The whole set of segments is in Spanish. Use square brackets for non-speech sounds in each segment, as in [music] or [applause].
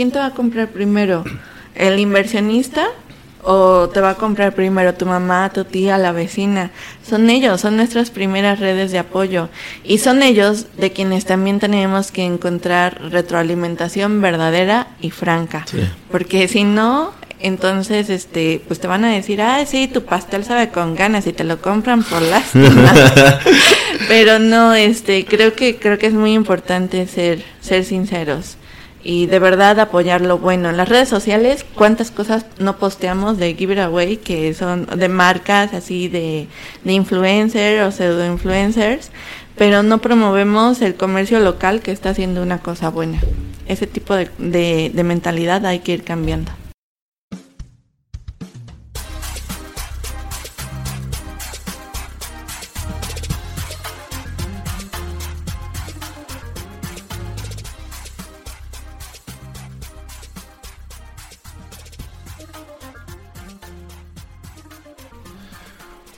¿quién te va a comprar primero? ¿El inversionista o te va a comprar primero tu mamá, tu tía, la vecina. Son ellos, son nuestras primeras redes de apoyo y son ellos de quienes también tenemos que encontrar retroalimentación verdadera y franca. Porque si no, entonces este pues te van a decir, "Ah, sí, tu pastel sabe con ganas" y te lo compran por lástima. [laughs] Pero no, este creo que creo que es muy importante ser ser sinceros y de verdad apoyar lo bueno. En las redes sociales, ¿cuántas cosas no posteamos de giveaway que son de marcas así de, de influencers o pseudo influencers? Pero no promovemos el comercio local que está haciendo una cosa buena. Ese tipo de, de mentalidad hay que ir cambiando.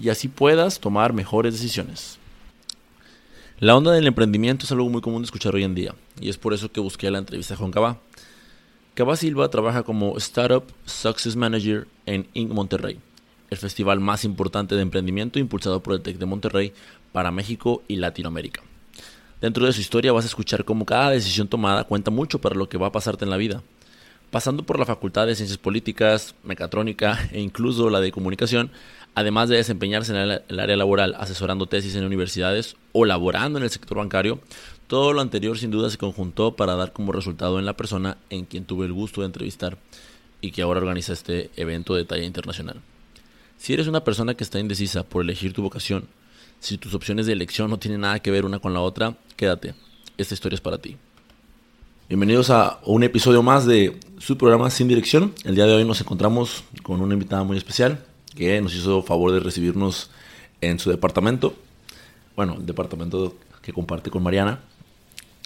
y así puedas tomar mejores decisiones. La onda del emprendimiento es algo muy común de escuchar hoy en día y es por eso que busqué la entrevista con Cabá. Cabá Silva trabaja como Startup Success Manager en Inc. Monterrey, el festival más importante de emprendimiento impulsado por el TEC de Monterrey para México y Latinoamérica. Dentro de su historia vas a escuchar cómo cada decisión tomada cuenta mucho para lo que va a pasarte en la vida. Pasando por la Facultad de Ciencias Políticas, Mecatrónica e incluso la de Comunicación, además de desempeñarse en el área laboral asesorando tesis en universidades o laborando en el sector bancario, todo lo anterior sin duda se conjuntó para dar como resultado en la persona en quien tuve el gusto de entrevistar y que ahora organiza este evento de talla internacional. Si eres una persona que está indecisa por elegir tu vocación, si tus opciones de elección no tienen nada que ver una con la otra, quédate. Esta historia es para ti. Bienvenidos a un episodio más de su programa Sin Dirección. El día de hoy nos encontramos con una invitada muy especial que nos hizo favor de recibirnos en su departamento. Bueno, el departamento que comparte con Mariana.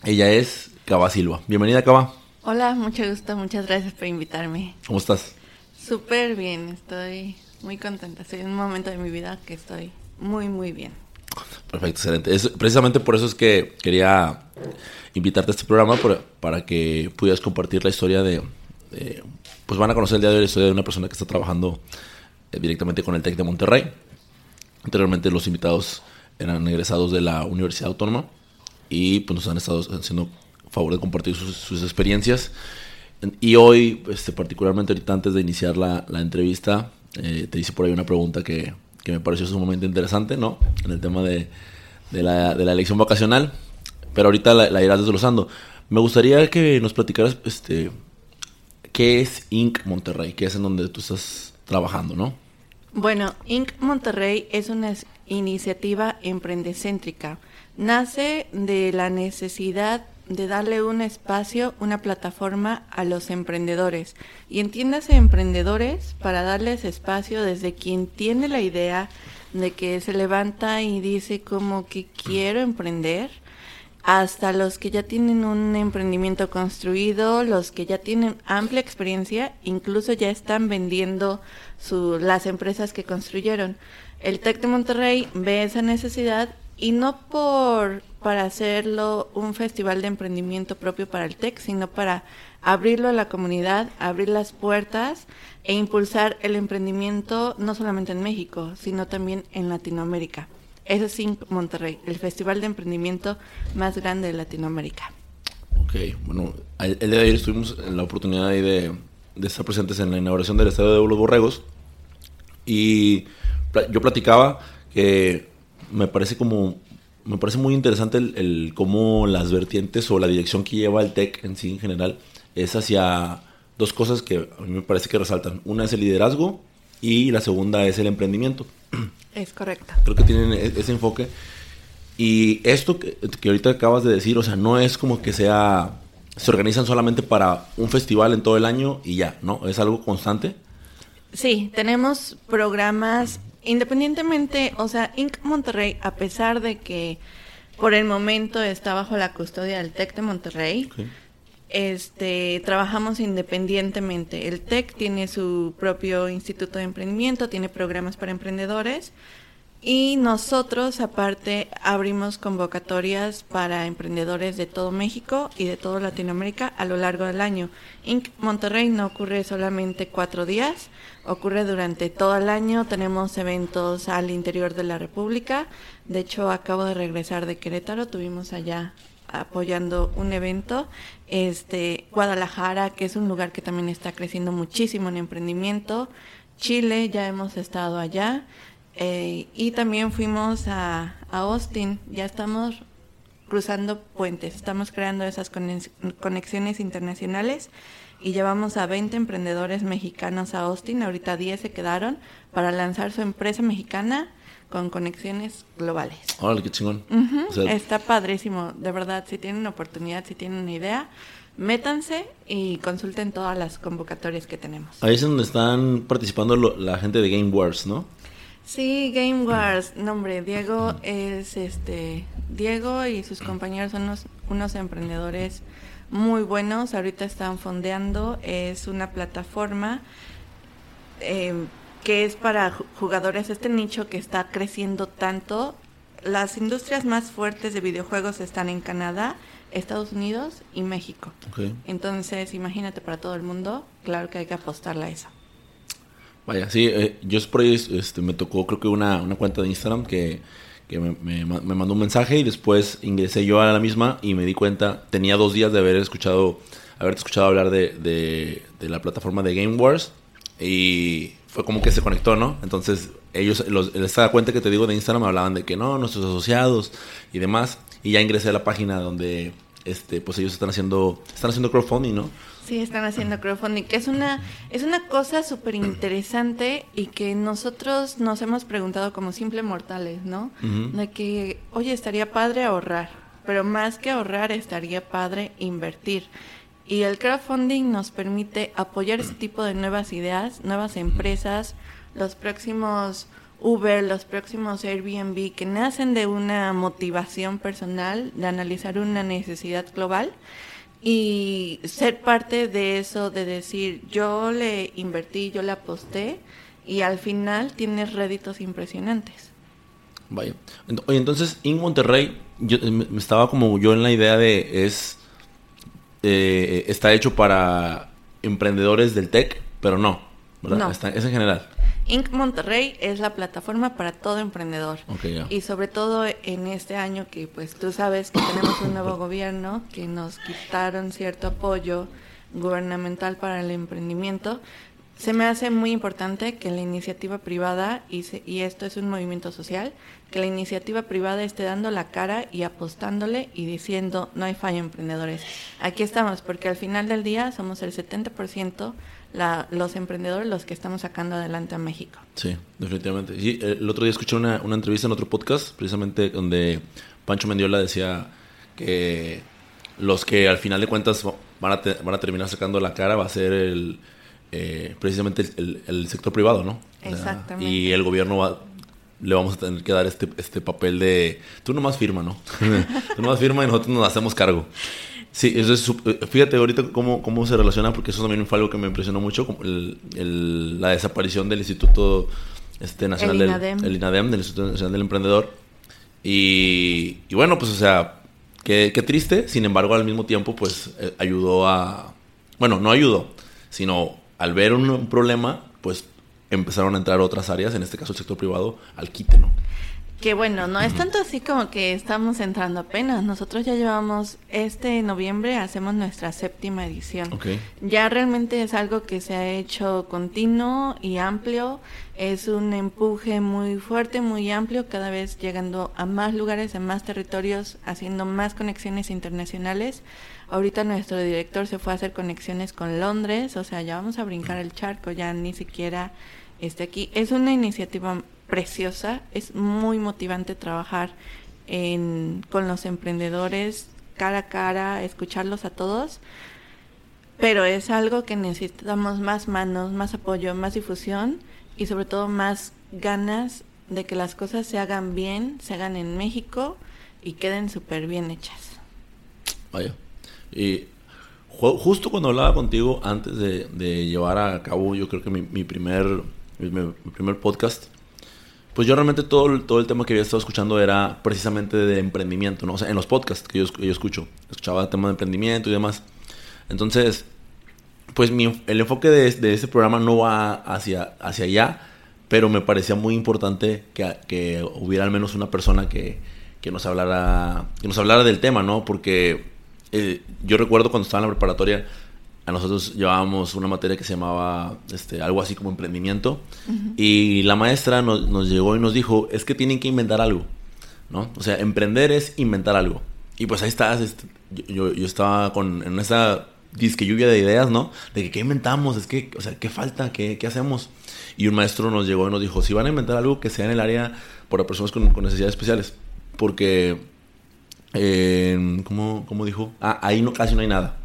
Ella es Cava Silva. Bienvenida, Cava. Hola, mucho gusto, muchas gracias por invitarme. ¿Cómo estás? Súper bien, estoy muy contenta. Estoy en un momento de mi vida que estoy muy, muy bien. Perfecto, excelente. Es, precisamente por eso es que quería invitarte a este programa para, para que pudieras compartir la historia de, de, Pues van a conocer el día de hoy la historia de una persona que está trabajando directamente con el TEC de Monterrey. Anteriormente los invitados eran egresados de la Universidad Autónoma y pues nos han estado haciendo favor de compartir sus, experiencias. Y hoy, este, particularmente ahorita antes de iniciar la, la entrevista, eh, te hice por ahí una pregunta que, que, me pareció sumamente interesante, ¿no? En el tema de, de, la, de la, elección vacacional, pero ahorita la, la, irás desglosando. Me gustaría que nos platicaras, este, ¿qué es Inc. Monterrey? ¿Qué es en donde tú estás trabajando, no? Bueno, Inc. Monterrey es una iniciativa emprendecéntrica. Nace de la necesidad de darle un espacio, una plataforma a los emprendedores. Y entiéndase emprendedores para darles espacio desde quien tiene la idea de que se levanta y dice como que quiero emprender, hasta los que ya tienen un emprendimiento construido, los que ya tienen amplia experiencia, incluso ya están vendiendo su, las empresas que construyeron. El TEC de Monterrey ve esa necesidad y no por para hacerlo un festival de emprendimiento propio para el TEC, sino para abrirlo a la comunidad, abrir las puertas e impulsar el emprendimiento no solamente en México, sino también en Latinoamérica. Es Inc. Monterrey, el festival de emprendimiento más grande de Latinoamérica. Ok, bueno, el día de ayer tuvimos la oportunidad de, de estar presentes en la inauguración del Estadio de los Borregos y yo platicaba que me parece como me parece muy interesante el, el, cómo las vertientes o la dirección que lleva el TEC en sí en general es hacia dos cosas que a mí me parece que resaltan. Una es el liderazgo y la segunda es el emprendimiento. [clears throat] Es correcto. Creo que tienen ese enfoque. Y esto que, que ahorita acabas de decir, o sea, no es como que sea se organizan solamente para un festival en todo el año y ya, ¿no? ¿Es algo constante? Sí, tenemos programas independientemente, o sea, Inc. Monterrey, a pesar de que por el momento está bajo la custodia del TEC de Monterrey, este, trabajamos independientemente. El TEC tiene su propio instituto de emprendimiento, tiene programas para emprendedores y nosotros, aparte, abrimos convocatorias para emprendedores de todo México y de toda Latinoamérica a lo largo del año. Inc. Monterrey no ocurre solamente cuatro días, ocurre durante todo el año. Tenemos eventos al interior de la República. De hecho, acabo de regresar de Querétaro, tuvimos allá apoyando un evento. Este, Guadalajara, que es un lugar que también está creciendo muchísimo en emprendimiento. Chile, ya hemos estado allá. Eh, y también fuimos a, Austin, ya estamos cruzando puentes, estamos creando esas conexiones internacionales y llevamos a 20 emprendedores mexicanos a Austin, ahorita 10 se quedaron para lanzar su empresa mexicana con conexiones globales. Órale, qué chingón. Está padrísimo, de verdad, si tienen oportunidad, si tienen una idea, métanse y consulten todas las convocatorias que tenemos. Ahí es donde están participando la gente de Game Wars, ¿no? Sí, Game Wars. nombre Diego es este. Diego y sus compañeros son unos, emprendedores muy buenos. Ahorita están fondeando. Es una plataforma em, que es para jugadores. Este nicho que está creciendo tanto. Las industrias más fuertes de videojuegos están en Canadá, Estados Unidos y México. Entonces, imagínate para todo el mundo. Claro que hay que apostarle a eso. Vaya, sí, eh, yo por ahí este, me tocó creo que una, una cuenta de Instagram que, que me, me, mandó un mensaje y después ingresé yo a la misma y me di cuenta, tenía dos días de haber escuchado, haber escuchado hablar de, de, de la plataforma de Game Wars y fue como que se conectó, ¿no? Entonces ellos, los, esta cuenta que te digo de Instagram me hablaban de que no, nuestros asociados y demás y ya ingresé a la página donde este pues ellos están haciendo están haciendo crowdfunding, ¿no? Sí, están haciendo crowdfunding, que es una, es una cosa súper interesante y que nosotros nos hemos preguntado como simple mortales, ¿no? De que, oye, estaría padre ahorrar, pero más que ahorrar, estaría padre invertir. Y el crowdfunding nos permite apoyar ese tipo de nuevas ideas, nuevas empresas, los próximos Uber, los próximos Airbnb, que nacen de una motivación personal, de analizar una necesidad global y ser parte de eso, de decir, yo le invertí, yo le aposté y al final tienes réditos impresionantes. Vaya. Oye, entonces, en Monterrey, yo me estaba como yo en la idea de es eh, está hecho para emprendedores del tech, pero no, ¿verdad? No. es en general. Inc. Monterrey es la plataforma para todo emprendedor. Y sobre todo en este año que pues tú sabes que tenemos un nuevo [coughs] gobierno que nos quitaron cierto apoyo gubernamental para el emprendimiento. Se me hace muy importante que la iniciativa privada, y, y esto es un movimiento social, que la iniciativa privada esté dando la cara y apostándole y diciendo no hay falla emprendedores. Aquí estamos, porque al final del día somos el 70% la, los emprendedores los que estamos sacando adelante a México. Sí, definitivamente. el otro día escuché una, una entrevista en otro podcast, precisamente donde Pancho Mendiola decía que los que al final de cuentas van a, van a terminar sacando la cara va a ser el eh, precisamente el, sector privado, ¿no? Exactamente. y el gobierno va, le vamos a tener que dar este, este papel de tú nomás firma, ¿no? [laughs] tú nomás firma y nosotros nos hacemos cargo. Sí, eso es, eh, fíjate ahorita cómo, cómo se relaciona, porque eso también fue algo que me impresionó mucho, el, la desaparición del Instituto este, Nacional el del el INADEM, del Instituto Nacional del Emprendedor. Y, y bueno, pues o sea, qué, qué, triste, sin embargo al mismo tiempo pues eh, ayudó a, bueno, no ayudó, sino al ver un, un problema, pues empezaron a entrar otras áreas, en este caso el sector privado, al quite, ¿no? Que bueno, no es tanto así como que estamos entrando apenas. Nosotros ya llevamos este noviembre, hacemos nuestra séptima edición. Ya realmente es algo que se ha hecho continuo y amplio. Es un empuje muy fuerte, muy amplio, cada vez llegando a más lugares, a más territorios, haciendo más conexiones internacionales. Ahorita nuestro director se fue a hacer conexiones con Londres, o sea, ya vamos a brincar el charco, ya ni siquiera esté aquí. Es una iniciativa preciosa, es muy motivante trabajar con los emprendedores, cara a cara, escucharlos a todos, pero es algo que necesitamos más manos, más apoyo, más difusión y sobre todo más ganas de que las cosas se hagan bien, se hagan en México y queden súper bien hechas. Vaya. Y justo cuando hablaba contigo antes de, llevar a cabo, yo creo que mi, primer, mi, primer podcast, pues yo realmente todo, todo el tema que había estado escuchando era precisamente de emprendimiento, ¿no? O sea, en los podcasts que yo, yo escucho, escuchaba el tema de emprendimiento y demás. Entonces, pues mi, el enfoque de, de este programa no va hacia, hacia allá, pero me parecía muy importante que, que hubiera al menos una persona que, que, nos hablara, que nos hablara del tema, ¿no? Porque eh, yo recuerdo cuando estaba en la preparatoria, a nosotros llevábamos una materia que se llamaba este, algo así como emprendimiento, y la maestra nos, nos, llegó y nos dijo, es que tienen que inventar algo, ¿no? O sea, emprender es inventar algo. Y pues ahí estás, este, yo, yo, estaba con, en esa disque lluvia de ideas, ¿no? De que qué inventamos, es que, o sea, ¿qué falta? ¿Qué, qué hacemos? Y un maestro nos llegó y nos dijo, si van a inventar algo que sea en el área para personas con, con necesidades especiales, porque eh, ¿cómo, ¿cómo, dijo? Ah, ahí no, casi no hay nada.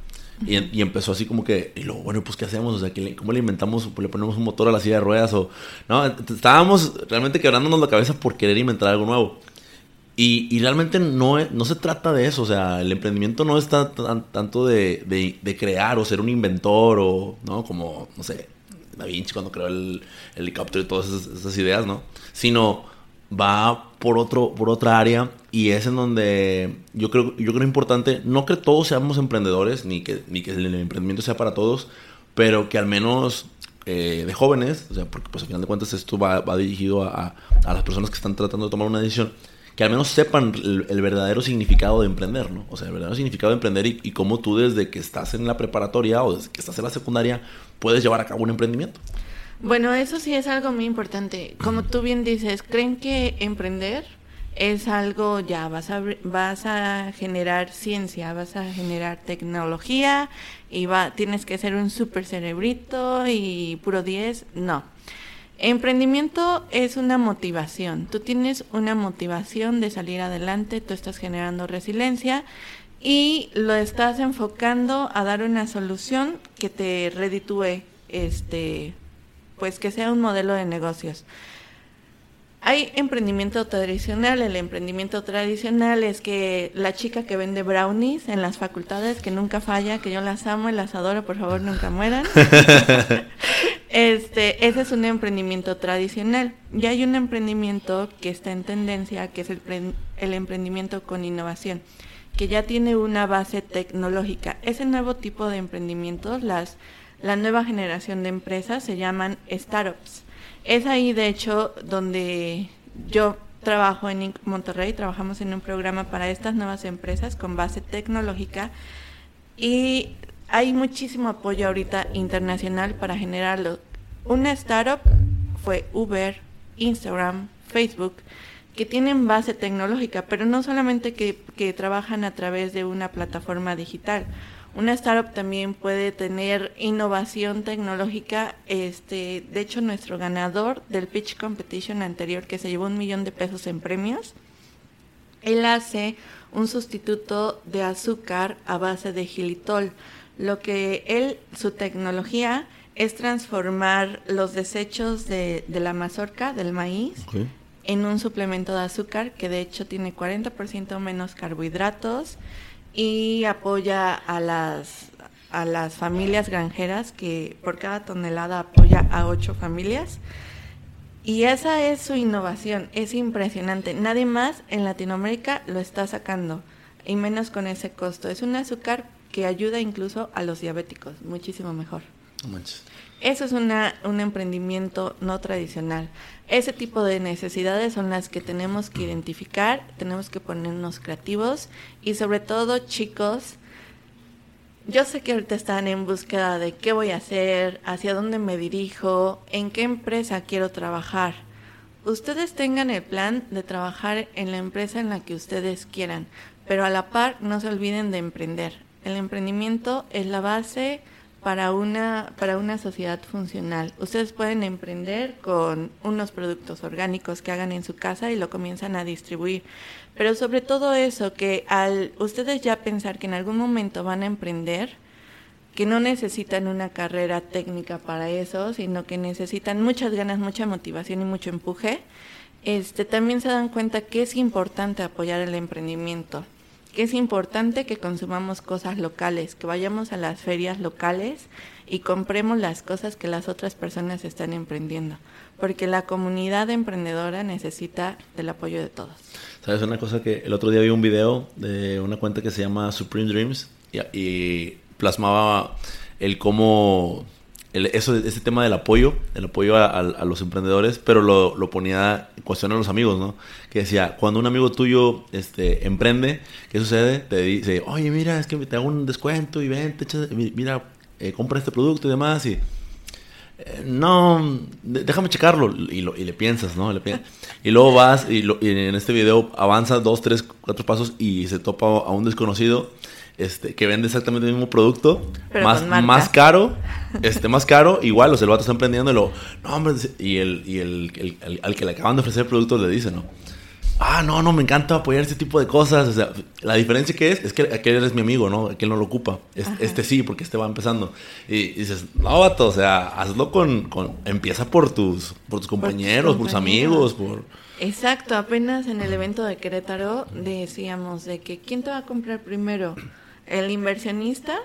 Y, y, empezó así como que, y luego, bueno, pues ¿qué hacemos? O sea, ¿cómo le inventamos? ¿Le ponemos un motor a la silla de ruedas? O, no, estábamos realmente quebrándonos la cabeza por querer inventar algo nuevo. Y, y realmente no, no se trata de eso, o sea, el emprendimiento no está tanto de, de, de, crear o ser un inventor o, ¿no? Como, no sé, Da Vinci cuando creó el, el helicóptero y todas esas, esas ideas, ¿no? Sino va por otro por otra área y es en donde yo creo yo creo importante no que todos seamos emprendedores ni que ni que el emprendimiento sea para todos pero que al menos eh, de jóvenes o sea porque pues al final de cuentas esto va, dirigido a, a, las personas que están tratando de tomar una decisión que al menos sepan el, verdadero significado de emprender no o sea el verdadero significado de emprender y, y cómo tú desde que estás en la preparatoria o desde que estás en la secundaria puedes llevar a cabo un emprendimiento bueno, eso sí es algo muy importante. Como tú bien dices, ¿creen que emprender es algo ya, vas a, vas a generar ciencia, vas a generar tecnología y va, tienes que ser un super cerebrito y puro 10? No. Emprendimiento es una motivación. Tú tienes una motivación de salir adelante, tú estás generando resiliencia y lo estás enfocando a dar una solución que te reditúe este pues que sea un modelo de negocios. Hay emprendimiento tradicional, el emprendimiento tradicional es que la chica que vende brownies en las facultades, que nunca falla, que yo las amo y las adoro, por favor nunca mueran. [laughs] este, ese es un emprendimiento tradicional. Y hay un emprendimiento que está en tendencia, que es el, el emprendimiento con innovación, que ya tiene una base tecnológica. Ese nuevo tipo de emprendimientos, las la nueva generación de empresas se llaman startups. Es ahí, de hecho, donde yo trabajo en. Monterrey, trabajamos en un programa para estas nuevas empresas con base tecnológica y hay muchísimo apoyo ahorita internacional para generarlo. Una startup fue Uber, Instagram, Facebook, que tienen base tecnológica, pero no solamente que trabajan a través de una plataforma digital. Una startup también puede tener innovación tecnológica. Este, de hecho, nuestro ganador del pitch competition anterior, que se llevó un millón de pesos en premios, él hace un sustituto de azúcar a base de gilitol. Lo que él, su tecnología, es transformar los desechos de, la mazorca, del maíz, en un suplemento de azúcar que de hecho tiene 40% menos carbohidratos y apoya a las a las familias granjeras que por cada tonelada apoya a ocho familias. Y esa es su innovación es impresionante. Nadie más en Latinoamérica lo está sacando y menos con ese costo. Es un azúcar que ayuda incluso a los diabéticos muchísimo mejor eso es una, un emprendimiento no tradicional. Ese tipo de necesidades son las que tenemos que identificar, tenemos que ponernos creativos y sobre todo chicos, yo sé que ahorita están en búsqueda de qué voy a hacer, hacia dónde me dirijo, en qué empresa quiero trabajar. Ustedes tengan el plan de trabajar en la empresa en la que ustedes quieran, pero a la par no se olviden de emprender. El emprendimiento es la base para una, para una sociedad funcional. Ustedes pueden emprender con unos productos orgánicos que hagan en su casa y lo comienzan a distribuir. Pero sobre todo eso, que al ustedes ya pensar que en algún momento van a emprender, que no necesitan una carrera técnica para eso, sino que necesitan muchas ganas, mucha motivación y mucho empuje, este, también se dan cuenta que es importante apoyar el emprendimiento que es importante que consumamos cosas locales, que vayamos a las ferias locales y compremos las cosas que las otras personas están emprendiendo, porque la comunidad emprendedora necesita del apoyo de todos. Sabes una cosa que el otro día vi un video de una cuenta que se llama Supreme Dreams y, y plasmaba el cómo eso, ese tema del apoyo, el apoyo a, los emprendedores, pero lo, lo, ponía en cuestión a los amigos, ¿no? Que decía, cuando un amigo tuyo este, emprende, ¿qué sucede? Te dice, oye, mira, es que te hago un descuento y ven, mira, eh, compra este producto y demás, y eh, no, déjame checarlo, y, lo, y le piensas, ¿no? y luego vas, y, y en este video avanza dos, tres, cuatro pasos y se topa a un desconocido este, que vende exactamente el mismo producto, más, más caro, este, más caro, igual, o sea, el vato está emprendiendo y lo, no, hombre, y el, y el, el, al que le acaban de ofrecer el producto le dice, ¿no? Ah, no, no, me encanta apoyar este tipo de cosas. O sea, la diferencia que es, es que aquel es mi amigo, ¿no? Aquel no lo ocupa. Este, sí, porque este va empezando. Y, dices, no, vato, o sea, hazlo con, con empieza por tus, por tus compañeros, por tus, amigos, por... Exacto, apenas en el evento de Querétaro decíamos de que ¿quién te va a comprar primero? El inversionista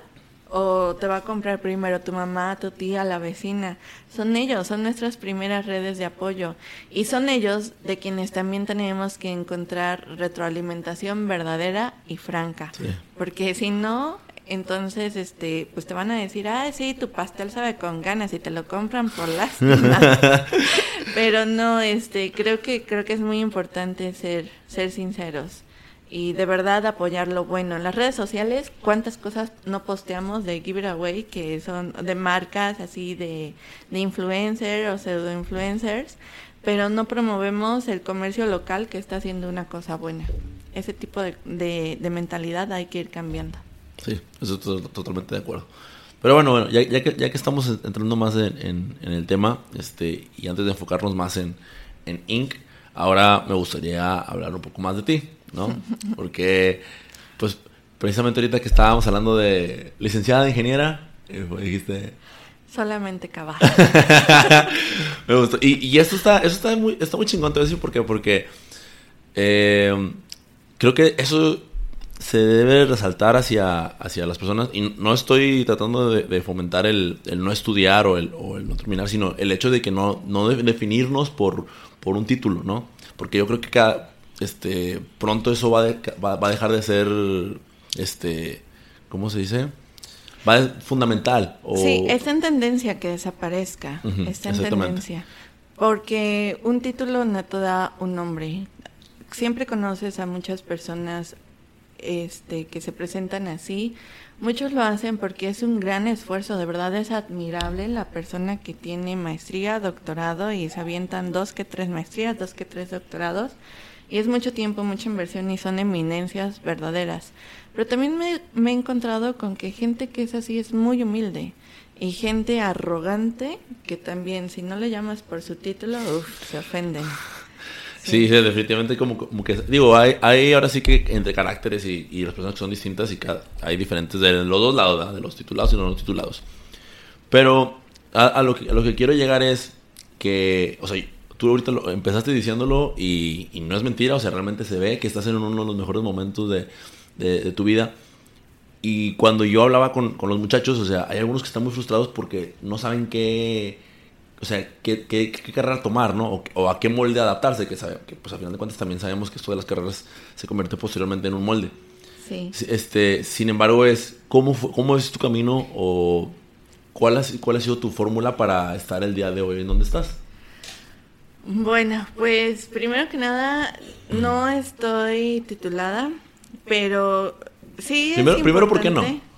o te va a comprar primero tu mamá, tu tía, la vecina. Son ellos, son nuestras primeras redes de apoyo y son ellos de quienes también tenemos que encontrar retroalimentación verdadera y franca. Porque si no, entonces este pues te van a decir, "Ah, sí, tu pastel sabe con ganas" y te lo compran por [laughs] lástima. Pero no, este creo que creo que es muy importante ser ser sinceros y de verdad apoyar lo bueno. En las redes sociales, ¿cuántas cosas no posteamos de giveaway que son de marcas así de, de influencers o pseudo influencers? Pero no promovemos el comercio local que está haciendo una cosa buena. Ese tipo de, de, mentalidad hay que ir cambiando. Sí, eso estoy totalmente de acuerdo. Pero bueno, bueno ya, ya, que, ya que estamos entrando más en, en, el tema, este, y antes de enfocarnos más en, en Inc., ahora me gustaría hablar un poco más de ti. ¿No? Porque, pues, precisamente ahorita que estábamos hablando de licenciada ingeniera, eh, pues, dijiste... Solamente caballo. [laughs] Me gustó. Y, y, esto está, eso está muy, está muy chingón, te voy a decir por qué. Porque eh, creo que eso se debe resaltar hacia, hacia las personas. Y no estoy tratando de, fomentar el, el, no estudiar o el, o el, no terminar, sino el hecho de que no, no definirnos por, por un título, ¿no? Porque yo creo que cada, este, pronto eso va, va, a dejar de ser, este, ¿cómo se dice? Va a ser fundamental. O... Sí, está en tendencia que desaparezca. está en tendencia. Porque un título no te da un nombre. Siempre conoces a muchas personas este, que se presentan así. Muchos lo hacen porque es un gran esfuerzo, de verdad es admirable la persona que tiene maestría, doctorado y se avientan dos que tres maestrías, dos que tres doctorados y es mucho tiempo, mucha inversión y son eminencias verdaderas. Pero también me, he encontrado con que gente que es así es muy humilde y gente arrogante que también si no le llamas por su título, se ofenden. [laughs] Sí, definitivamente como, como, que... Digo, hay, hay ahora sí que entre caracteres y, y las personas son distintas y hay diferentes de los dos lados, de los titulados y los no titulados. Pero a, lo que, a lo que quiero llegar es que, o sea, tú ahorita lo, empezaste diciéndolo y, no es mentira, o sea, realmente se ve que estás en uno de los mejores momentos de, tu vida. Y cuando yo hablaba con, los muchachos, o sea, hay algunos que están muy frustrados porque no saben qué, o sea, qué, qué, carrera tomar, ¿no? O, a qué molde adaptarse, que, sabe, que pues a final de cuentas también sabemos que esto de las carreras se convierte posteriormente en un molde. Sí. Este, sin embargo, es, ¿cómo, cómo es tu camino o cuál ha, cuál ha sido tu fórmula para estar el día de hoy en donde estás? Bueno, pues primero que nada, no estoy titulada, pero sí. Primero, es primero ¿por qué no? [laughs]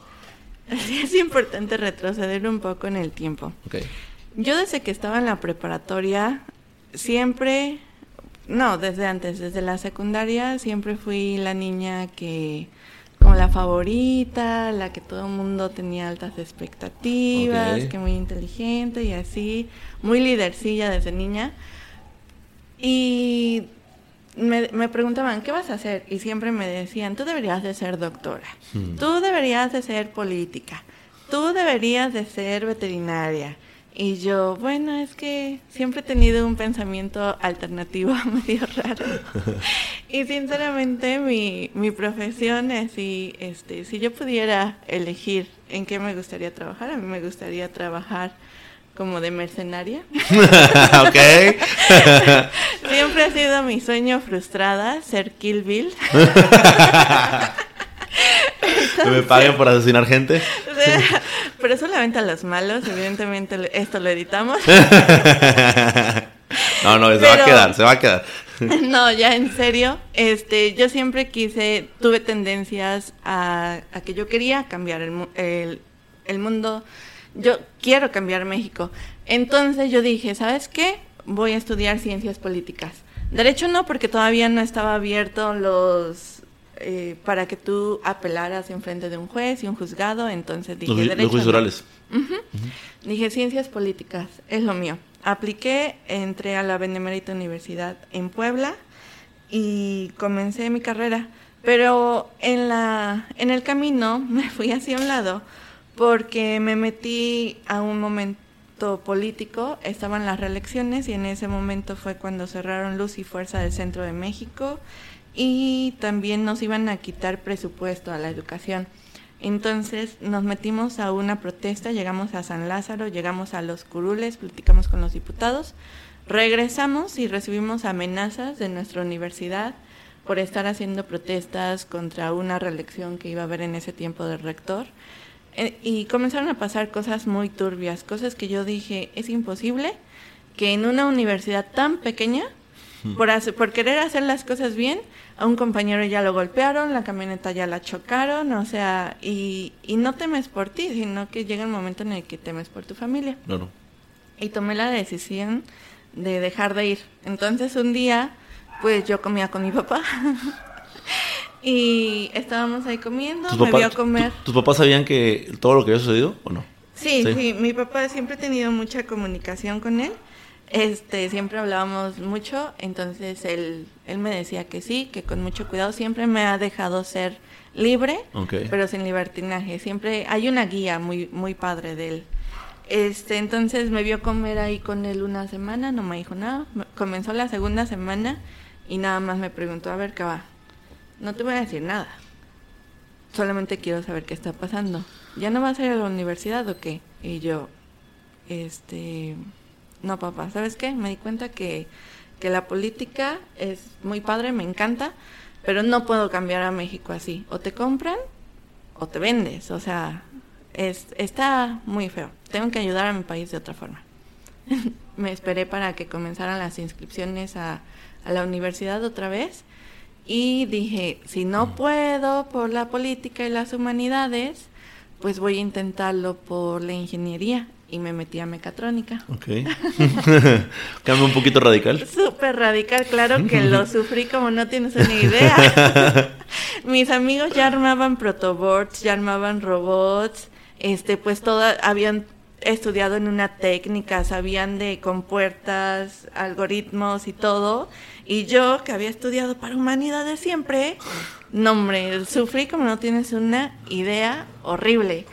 Sí, es importante retroceder un poco en el tiempo. Okay. Yo desde que estaba en la preparatoria, siempre, no, desde antes, desde la secundaria, siempre fui la niña que como la favorita, la que todo el mundo tenía altas expectativas, que muy inteligente y así, muy lidercilla desde niña. Y me, me, preguntaban, ¿qué vas a hacer? Y siempre me decían, tú deberías de ser doctora, hmm. tú deberías de ser política, tú deberías de ser veterinaria. Y yo, bueno, es que siempre he tenido un pensamiento alternativo [laughs] medio raro. y sinceramente mi, mi profesión es si, este, si yo pudiera elegir en qué me gustaría trabajar, a mí me gustaría trabajar como de mercenaria. [laughs] [laughs] ok. siempre ha sido mi sueño frustrada ser Kill Bill. ¿Que me paguen por asesinar gente? Pero solamente a los malos, evidentemente esto lo editamos. [laughs] No, no, se va a quedar, se va a quedar. No, ya en serio, este, yo siempre quise, tuve tendencias a, que yo quería cambiar el, el mundo, yo quiero cambiar México. Entonces yo dije, ¿sabes qué? Voy a estudiar ciencias políticas. Derecho no, porque todavía no estaba abierto los eh, para que tú apelaras en frente de un juez y un juzgado, entonces dije... Los, derecho, los orales. Dije, ciencias políticas, es lo mío. Apliqué, entré a la Benemérita Universidad en Puebla y comencé mi carrera. Pero en, la, en el camino [laughs] me fui hacia un lado porque me metí a un momento político, estaban las reelecciones y en ese momento fue cuando cerraron Luz y Fuerza del Centro de México y también nos iban a quitar presupuesto a la educación. Entonces nos metimos a una protesta, llegamos a San Lázaro, llegamos a los curules, platicamos con los diputados, regresamos y recibimos amenazas de nuestra universidad por estar haciendo protestas contra una reelección que iba a haber en ese tiempo del rector. Eh, y comenzaron a pasar cosas muy turbias, cosas que yo dije, es imposible que en una universidad tan pequeña por, por querer hacer las cosas bien, a un compañero ya lo golpearon, la camioneta ya la chocaron, o sea, y, y no temes por ti, sino que llega el momento en el que temes por tu familia. Claro. Y tomé la decisión de dejar de ir. Entonces un día, pues yo comía con mi papá. [laughs] y estábamos ahí comiendo, me vio comer. ¿Tus papás sabían que todo lo que había sucedido o no? Sí, sí, sí, mi papá siempre ha tenido mucha comunicación con él. Este, siempre hablábamos mucho, entonces él, él me decía que sí, que con mucho cuidado siempre me ha dejado ser libre, pero sin libertinaje. Siempre hay una guía muy, muy padre de él. Este, entonces me vio comer ahí con él una semana, no me dijo nada. Comenzó la segunda semana y nada más me preguntó, a ver, ¿qué va? No te voy a decir nada. Solamente quiero saber qué está pasando. ¿Ya no vas a ir a la universidad o qué? Y yo, este, no papá, ¿sabes qué? Me di cuenta que, que la política es muy padre, me encanta, pero no puedo cambiar a México así. O te compran o te vendes. O sea, es, está muy feo. Tengo que ayudar a mi país de otra forma. [laughs] me esperé para que comenzaran las inscripciones a, a la universidad otra vez y dije, si no puedo por la política y las humanidades, pues voy a intentarlo por la ingeniería y me metí a mecatrónica. Ok. [laughs] Cambio un poquito radical. Súper radical, claro que lo [laughs] sufrí como no tienes ni idea. [laughs] Mis amigos ya armaban protoboards, ya armaban robots, este, pues todas habían estudiado en una técnica, sabían de compuertas, algoritmos y todo. Y yo, que había estudiado para humanidades siempre, no hombre, sufrí como no tienes una idea horrible.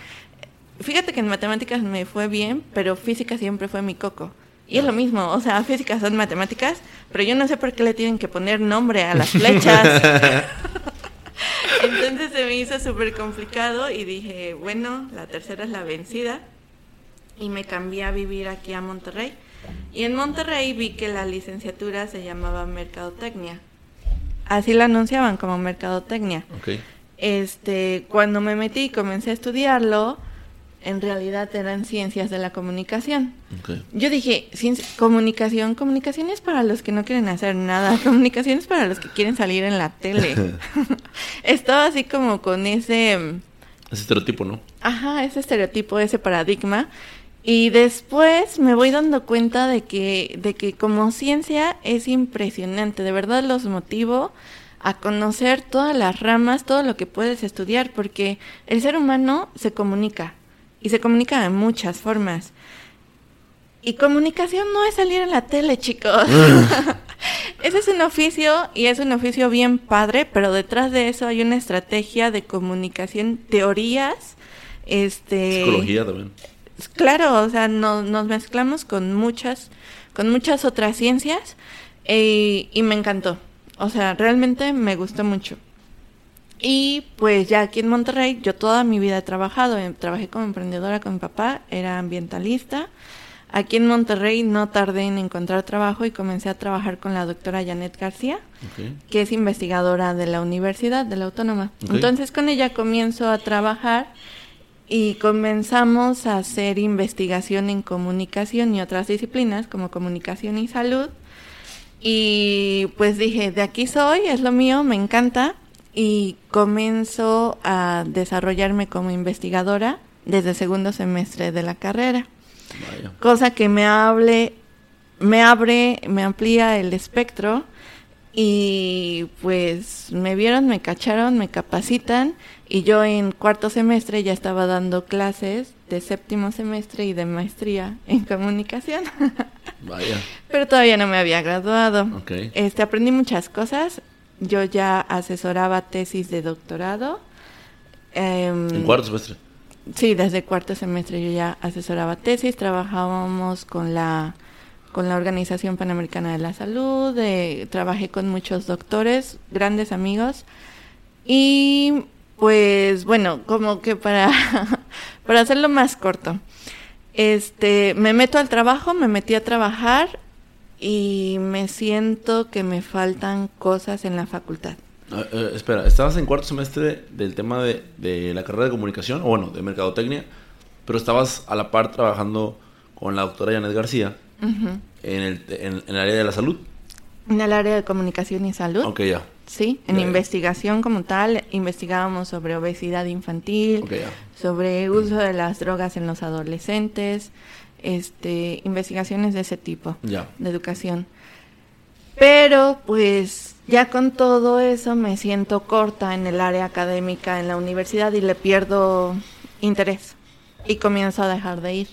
Fíjate que en matemáticas me fue bien, pero física siempre fue mi coco. Y es lo mismo, o sea, física son matemáticas, pero yo no sé por qué le tienen que poner nombre a las flechas. [laughs] Entonces se me hizo súper complicado y dije, bueno, la tercera es la vencida. Y me cambié a vivir aquí a Monterrey. Y en Monterrey vi que la licenciatura se llamaba Mercadotecnia. Así la anunciaban como Mercadotecnia. Okay. Este, cuando me metí y comencé a estudiarlo, en realidad eran ciencias de la comunicación. Yo dije, comunicación, comunicación es para los que no quieren hacer nada, [laughs] comunicación es para los que quieren salir en la tele. [laughs] [laughs] Estaba así como con ese... Ese estereotipo, ¿no? Ajá, ese estereotipo, ese paradigma. Y después me voy dando cuenta de que, de que como ciencia es impresionante, de verdad los motivo a conocer todas las ramas, todo lo que puedes estudiar, porque el ser humano se comunica y se comunica de muchas formas. Y comunicación no es salir en la tele, chicos. [laughs] [laughs] Ese es un oficio y es un oficio bien padre, pero detrás de eso hay una estrategia de comunicación, teorías, este psicología también. Claro, o sea, nos mezclamos con muchas con muchas otras ciencias eh, y me encantó. O sea, realmente me gustó mucho. Y pues ya aquí en Monterrey, yo toda mi vida he trabajado, eh, trabajé como emprendedora con mi papá, era ambientalista. Aquí en Monterrey no tardé en encontrar trabajo y comencé a trabajar con la doctora Janet García, que es investigadora de la Universidad, de la Autónoma. Entonces con ella comienzo a trabajar y comenzamos a hacer investigación en comunicación y otras disciplinas como comunicación y salud. Y pues dije, de aquí soy, es lo mío, me encanta. Y comienzo a desarrollarme como investigadora desde el segundo semestre de la carrera. Cosa que me hable, me abre, me amplía el espectro y pues me vieron, me cacharon, me capacitan y yo en cuarto semestre ya estaba dando clases de séptimo semestre y de maestría en comunicación. [laughs] Vaya. Pero todavía no me había graduado. Este, aprendí muchas cosas. Yo ya asesoraba tesis de doctorado. Em, ¿En cuarto semestre? Sí, desde cuarto semestre yo ya asesoraba tesis. Trabajábamos con la con la Organización Panamericana de la Salud. trabajé con muchos doctores, grandes amigos. Y pues bueno, como que para, [laughs] para hacerlo más corto, este, me meto al trabajo, me metí a trabajar y me siento que me faltan cosas en la facultad. Ah, eh, espera, estabas en cuarto semestre del tema de, de, la carrera de comunicación, o bueno, de mercadotecnia, pero estabas a la par trabajando con la doctora Janet García en, el, en, el área de la salud. En el área de comunicación y salud. Ok, ya. Sí, en investigación como tal, investigábamos sobre obesidad infantil, sobre uso de las drogas en los adolescentes, este, investigaciones de ese tipo, de educación. Pero pues ya con todo eso me siento corta en el área académica en la universidad y le pierdo interés y comienzo a dejar de ir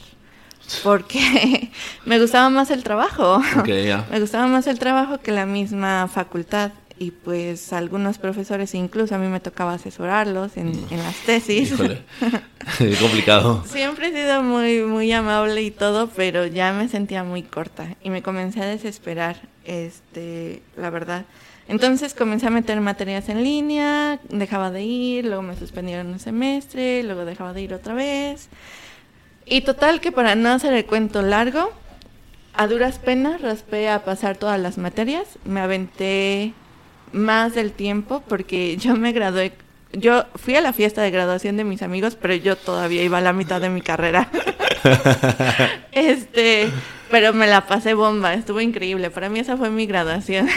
porque [laughs] me gustaba más el trabajo. [laughs] Me gustaba más el trabajo que la misma facultad y pues algunos profesores, incluso a mí me tocaba asesorarlos en, en las tesis. Híjole, [laughs] complicado. Siempre he sido muy, muy amable y todo, pero ya me sentía muy corta y me comencé a desesperar, este, la verdad. Entonces comencé a meter materias en línea, dejaba de ir, luego me suspendieron un semestre, luego dejaba de ir otra vez. Y total que para no hacer el cuento largo, a duras penas raspé a pasar todas las materias, me aventé más del tiempo porque [laughs] yo me gradué. Yo fui a la fiesta de graduación de mis amigos, pero yo todavía iba a la mitad de mi carrera. [laughs] este, pero me la pasé bomba, estuvo increíble. Para mí esa fue mi graduación.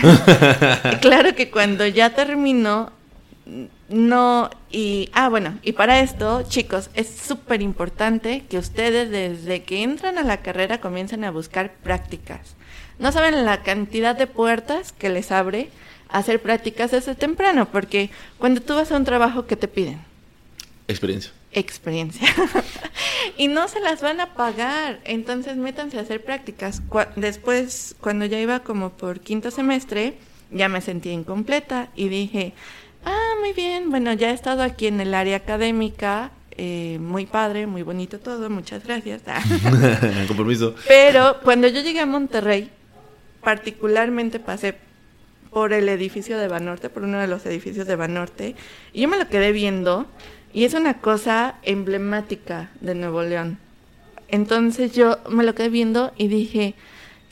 [laughs] claro que cuando ya terminó, no, y, ah, bueno, y para esto, chicos, es súper importante que ustedes desde que entran a la carrera comiencen a buscar prácticas. No saben la cantidad de puertas que les abre hacer prácticas desde temprano, porque cuando tú vas a un trabajo, ¿qué te piden? Experiencia. Experiencia. [laughs] y no se las van a pagar, entonces métanse a hacer prácticas. después, cuando ya iba como por quinto semestre, ya me sentí incompleta y dije, ah, muy bien, bueno, ya he estado aquí en el área académica, eh, muy padre, muy bonito todo, muchas gracias. [laughs] [laughs] Compromiso. Pero cuando yo llegué a Monterrey, particularmente pasé por el edificio de Banorte, por uno de los edificios de Banorte, y yo me lo quedé viendo, y es una cosa emblemática de Nuevo León. Entonces yo me lo quedé viendo y dije,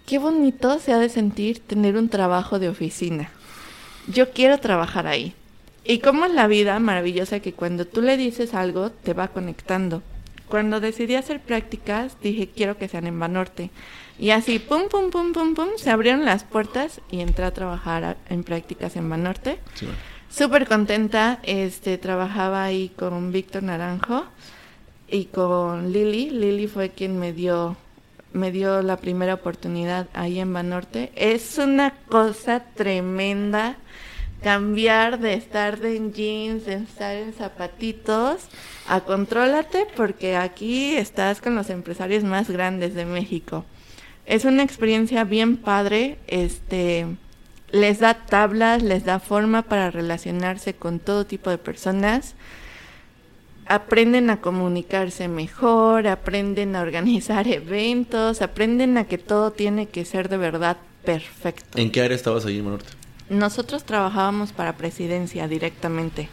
qué bonito se ha de sentir tener un trabajo de oficina. Yo quiero trabajar ahí. Y cómo es la vida maravillosa que cuando tú le dices algo te va conectando. Cuando decidí hacer prácticas, dije, quiero que sean en Banorte. Y así, pum, pum, pum, pum, pum, se abrieron las puertas y entré a trabajar en prácticas en Banorte. Súper contenta, este, trabajaba ahí con Víctor Naranjo y con Lili. Lili fue quien me dio, me dio la primera oportunidad ahí en Banorte. Es una cosa tremenda cambiar de estar en jeans, de estar en zapatitos, a contrólate porque aquí estás con los empresarios más grandes de México. Es una experiencia bien padre, este les da tablas, les da forma para relacionarse con todo tipo de personas. Aprenden a comunicarse mejor, aprenden a organizar [laughs] eventos, aprenden a que todo tiene que ser de verdad perfecto. ¿En qué área estabas ahí en Manorte? Nosotros trabajábamos para presidencia directamente.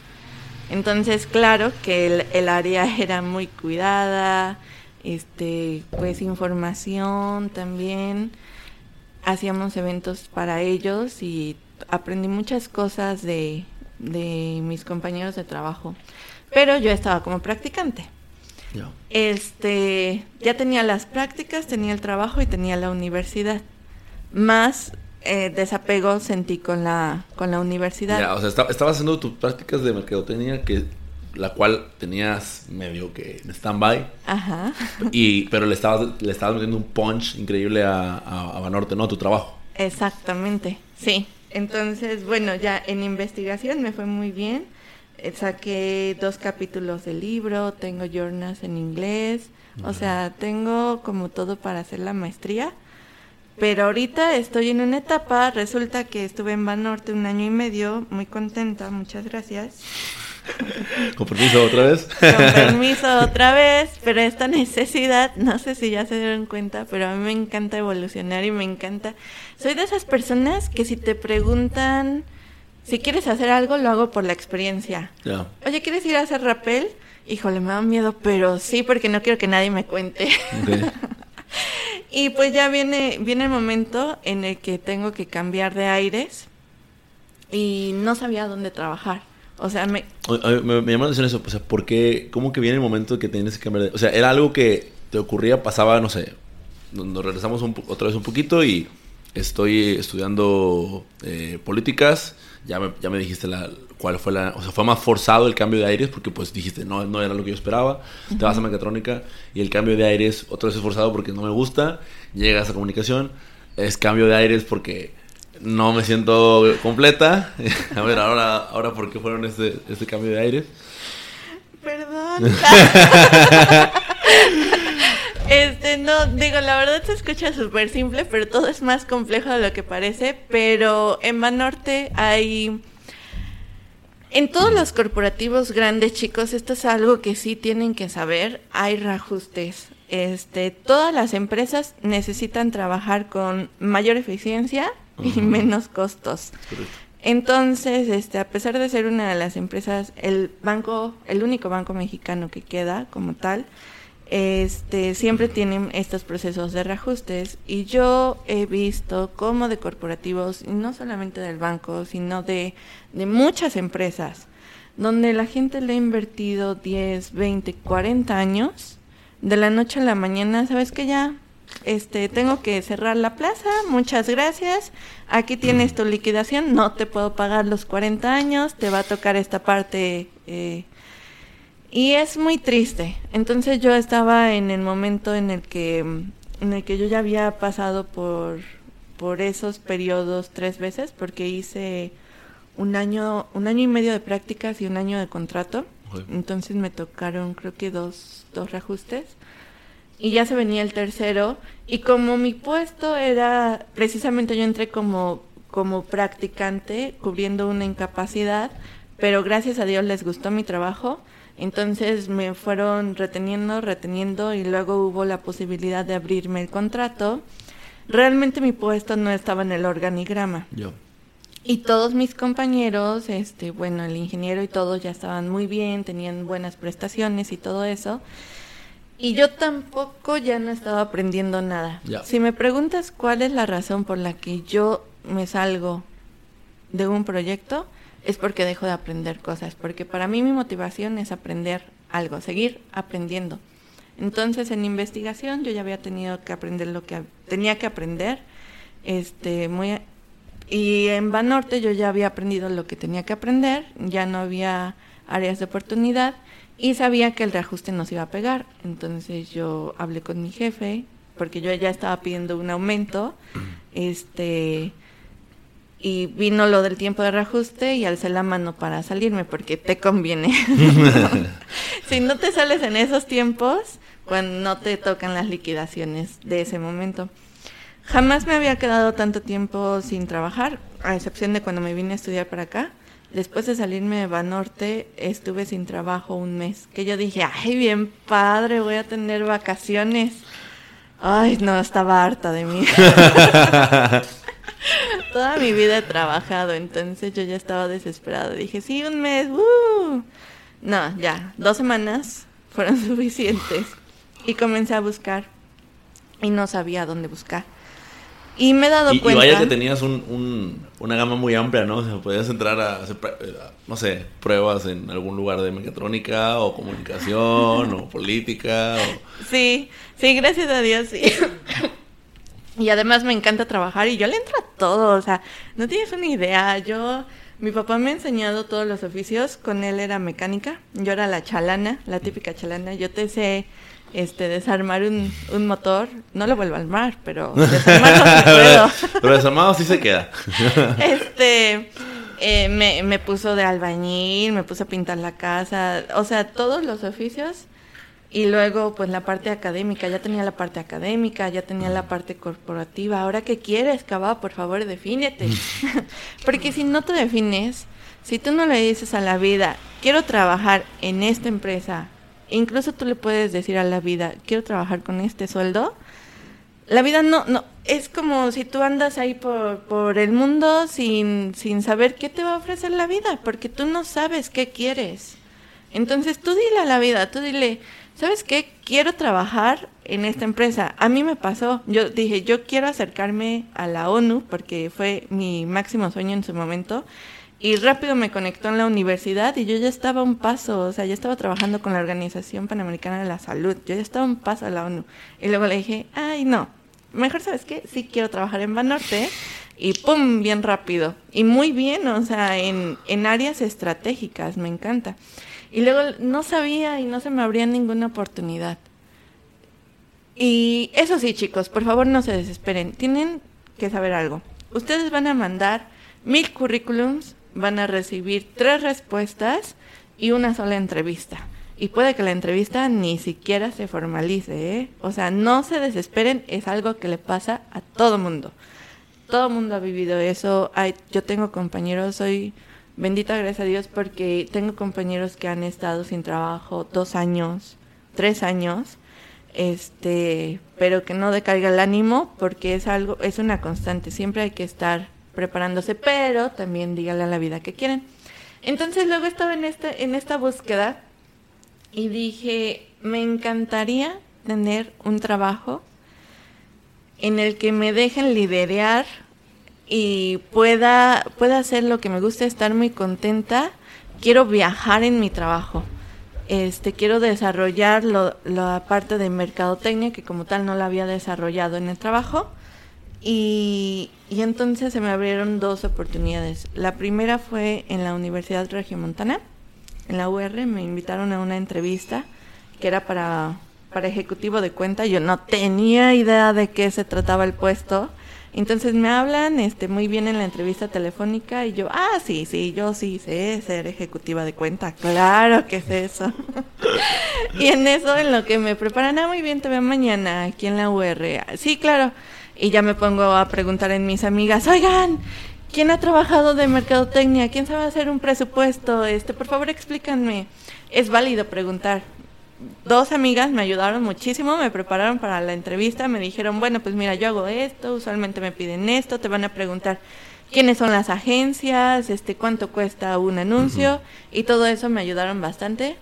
Entonces, claro que el, el, área [laughs] era muy cuidada, este, pues información también. Hacíamos eventos para ellos y aprendí muchas cosas de, de mis compañeros de trabajo. Pero yo estaba como practicante. Este, ya tenía las prácticas, tenía el trabajo y tenía la universidad. Más eh, desapego sentí con la, con la universidad. Ya, o sea, esta- estabas haciendo tus prácticas de mercadotecnia, que, la cual tenías medio que en stand-by, Ajá. y, pero le estabas, le estabas metiendo un punch increíble a, a, a Banorte, ¿no? Tu trabajo. Exactamente, sí. Entonces, bueno, ya en investigación me fue muy bien. Eh, Saqué dos capítulos del libro, tengo journals en inglés, o sea, tengo como todo para hacer la maestría. Pero ahorita estoy en una etapa, resulta que estuve en Banorte un año y medio, muy contenta, muchas gracias. Con permiso, otra vez. Con permiso otra vez, pero esta necesidad, no sé si ya se dieron cuenta, pero a mí me encanta evolucionar y me encanta. Soy de esas personas que si te preguntan si quieres hacer algo, lo hago por la experiencia. Oye, ¿quieres ir a hacer rappel? Híjole, me da miedo, pero sí, porque no quiero que nadie me cuente. Y pues ya viene, viene el momento en el que tengo que cambiar de aires y no sabía dónde trabajar. O sea, me, Me, me llama la atención eso, o sea, ¿por qué, cómo que viene el momento que tienes que cambiar de... O sea, era algo que te ocurría, pasaba, no sé, nos regresamos un otra vez un poquito y estoy estudiando eh, políticas, ya me, ya me dijiste la, cuál fue la... O sea, fue más forzado el cambio de aires porque pues dijiste, no, no era lo que yo esperaba, te vas a mecatrónica y el cambio de aires otra vez es forzado porque no me gusta, llegas a comunicación, es cambio de aires porque no me siento completa. [laughs] A ver, ahora, ahora ¿por qué fueron este, este cambio de aires? Perdón. [laughs] Este, no, digo, la verdad se escucha súper simple, pero todo es más complejo de lo que parece. Pero en Banorte hay. En todos los corporativos grandes, chicos, esto es algo que sí tienen que saber. Hay reajustes. Este, todas las empresas necesitan trabajar con mayor eficiencia y menos costos. Entonces, este, a pesar de ser una de las empresas, el banco, el único banco mexicano que queda como tal, este, siempre tienen estos procesos de reajustes y yo he visto cómo de corporativos, y no solamente del banco, sino de, de muchas empresas, donde la gente le ha invertido 10, 20, 40 años, de la noche a la mañana, ¿sabes que ya? Este, tengo que cerrar la plaza, muchas gracias. Aquí tienes tu liquidación, no te puedo pagar los 40 años, te va a tocar esta parte. eh, y es muy triste. Entonces yo estaba en el momento en el que, en el que yo ya había pasado por, por esos periodos tres veces, porque hice un año, un año y medio de prácticas y un año de contrato. Entonces me tocaron creo que dos, dos reajustes. Y ya se venía el tercero. Y como mi puesto era, precisamente yo entré como, como practicante, cubriendo una incapacidad, pero gracias a Dios les gustó mi trabajo. Entonces me fueron reteniendo, reteniendo y luego hubo la posibilidad de abrirme el contrato. Realmente mi puesto no estaba en el organigrama. Yo. Y todos mis compañeros, este, bueno, el ingeniero y todos ya estaban muy bien, tenían buenas prestaciones y todo eso. Y yo tampoco ya no estaba aprendiendo nada. Si me preguntas cuál es la razón por la que yo me salgo de un proyecto, es porque dejo de aprender cosas, porque para mí mi motivación es aprender algo, seguir aprendiendo. Entonces, en investigación yo ya había tenido que aprender lo que tenía que aprender. Este, muy y en Banorte yo ya había aprendido lo que tenía que aprender, ya no había áreas de oportunidad y sabía que el reajuste nos iba a pegar. Entonces yo hablé con mi jefe, porque yo ya estaba pidiendo un aumento, este y vino lo del tiempo de reajuste y alcé la mano para salirme porque te conviene. [laughs] si no te sales en esos tiempos, cuando no te tocan las liquidaciones de ese momento. Jamás me había quedado tanto tiempo sin trabajar, a excepción de cuando me vine a estudiar para acá. Después de salirme de Banorte, estuve sin trabajo un mes. Que yo dije, ay, bien padre, voy a tener vacaciones. Ay, no, estaba harta de mí. [laughs] Toda mi vida he trabajado, entonces yo ya estaba desesperada. Dije, sí, un mes, uh". No, ya, dos semanas fueron [laughs] suficientes. Y comencé a buscar y no sabía dónde buscar. Y me he dado cuenta. Y vaya que tenías un, una gama muy amplia, ¿no? O sea, podías entrar a hacer, eh, no sé, pruebas en algún lugar de mecatrónica o comunicación o política. Sí, sí, gracias a Dios, sí. Y además me encanta trabajar y yo le entro a todo, o sea, no tienes una idea. Yo, mi papá me ha enseñado todos los oficios, con él era mecánica, yo era la chalana, la típica chalana. Yo te sé este, desarmar un, un motor, no lo vuelvo a armar, pero [laughs] desarmarlo puedo. pero desarmado sí se queda. [laughs] este, eh, me, me puso de albañil, me puso a pintar la casa, o sea, todos los oficios y luego, pues la parte académica, ya tenía la parte académica, ya tenía la parte corporativa. Ahora, ¿qué quieres, Cabá? Por favor, defínete. [laughs] [laughs] Porque si no te defines, si tú no le dices a la vida, quiero trabajar en esta empresa, incluso tú le puedes decir a la vida, quiero trabajar con este sueldo, la vida no, no, es como si tú andas ahí por, por el mundo sin, sin saber qué te va a ofrecer la vida, porque tú no sabes qué quieres. Entonces tú dile a la vida, tú dile, ¿sabes qué? Quiero trabajar en esta empresa. A mí me pasó, yo dije, yo quiero acercarme a la ONU porque fue mi máximo sueño en su momento. Y rápido me conectó en la universidad y yo ya estaba un paso, o sea, ya estaba trabajando con la Organización Panamericana de la Salud, yo ya estaba un paso a la ONU. Y luego le dije, ay, no, mejor sabes qué, sí quiero trabajar en Banorte y pum, bien rápido. Y muy bien, o sea, en, en áreas estratégicas, me encanta. Y luego no sabía y no se me abría ninguna oportunidad. Y eso sí, chicos, por favor no se desesperen. Tienen que saber algo. Ustedes van a mandar mil currículums, van a recibir tres respuestas y una sola entrevista. Y puede que la entrevista ni siquiera se formalice, ¿eh? O sea, no se desesperen, es algo que le pasa a todo mundo. Todo mundo ha vivido eso. Hay, yo tengo compañeros, soy bendita gracias a Dios porque tengo compañeros que han estado sin trabajo dos años, tres años, este, pero que no decaiga el ánimo porque es algo, es una constante, siempre hay que estar preparándose, pero también dígale a la vida que quieren. Entonces luego estaba en esta, en esta búsqueda y dije, me encantaría tener un trabajo en el que me dejen liderar y pueda, pueda hacer lo que me gusta, estar muy contenta. Quiero viajar en mi trabajo. Este, quiero desarrollar lo, la parte de mercadotecnia que como tal no la había desarrollado en el trabajo. Y, y entonces se me abrieron dos oportunidades. La primera fue en la Universidad Regiomontana, en la UR, me invitaron a una entrevista que era para, para ejecutivo de cuenta. Yo no tenía idea de qué se trataba el puesto entonces me hablan este, muy bien en la entrevista telefónica y yo, ah, sí, sí, yo sí sé ser ejecutiva de cuenta, claro que es eso. [laughs] y en eso, en lo que me preparan, ah, muy bien, te veo mañana aquí en la UR. Sí, claro. Y ya me pongo a preguntar en mis amigas, oigan, ¿quién ha trabajado de mercadotecnia? ¿Quién sabe hacer un presupuesto? Este, por favor, explícanme. Es válido preguntar dos amigas me ayudaron muchísimo, me prepararon para la entrevista, me dijeron, bueno, pues mira, yo hago esto, usualmente me piden esto, te van a preguntar quiénes son las agencias, este, cuánto cuesta un anuncio y todo eso me ayudaron bastante.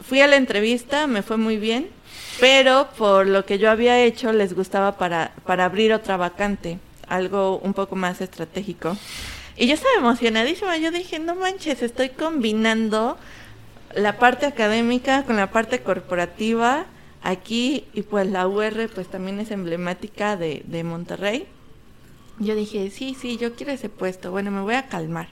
Fui a la entrevista, me fue muy bien, pero por lo que yo había hecho les gustaba para, para abrir otra vacante, algo un poco más estratégico. Y yo estaba emocionadísima, yo dije, no manches, estoy combinando la parte académica con la parte corporativa aquí y pues la UR pues también es emblemática de, de Monterrey. Yo dije, sí, sí, yo quiero ese puesto, bueno, me voy a calmar.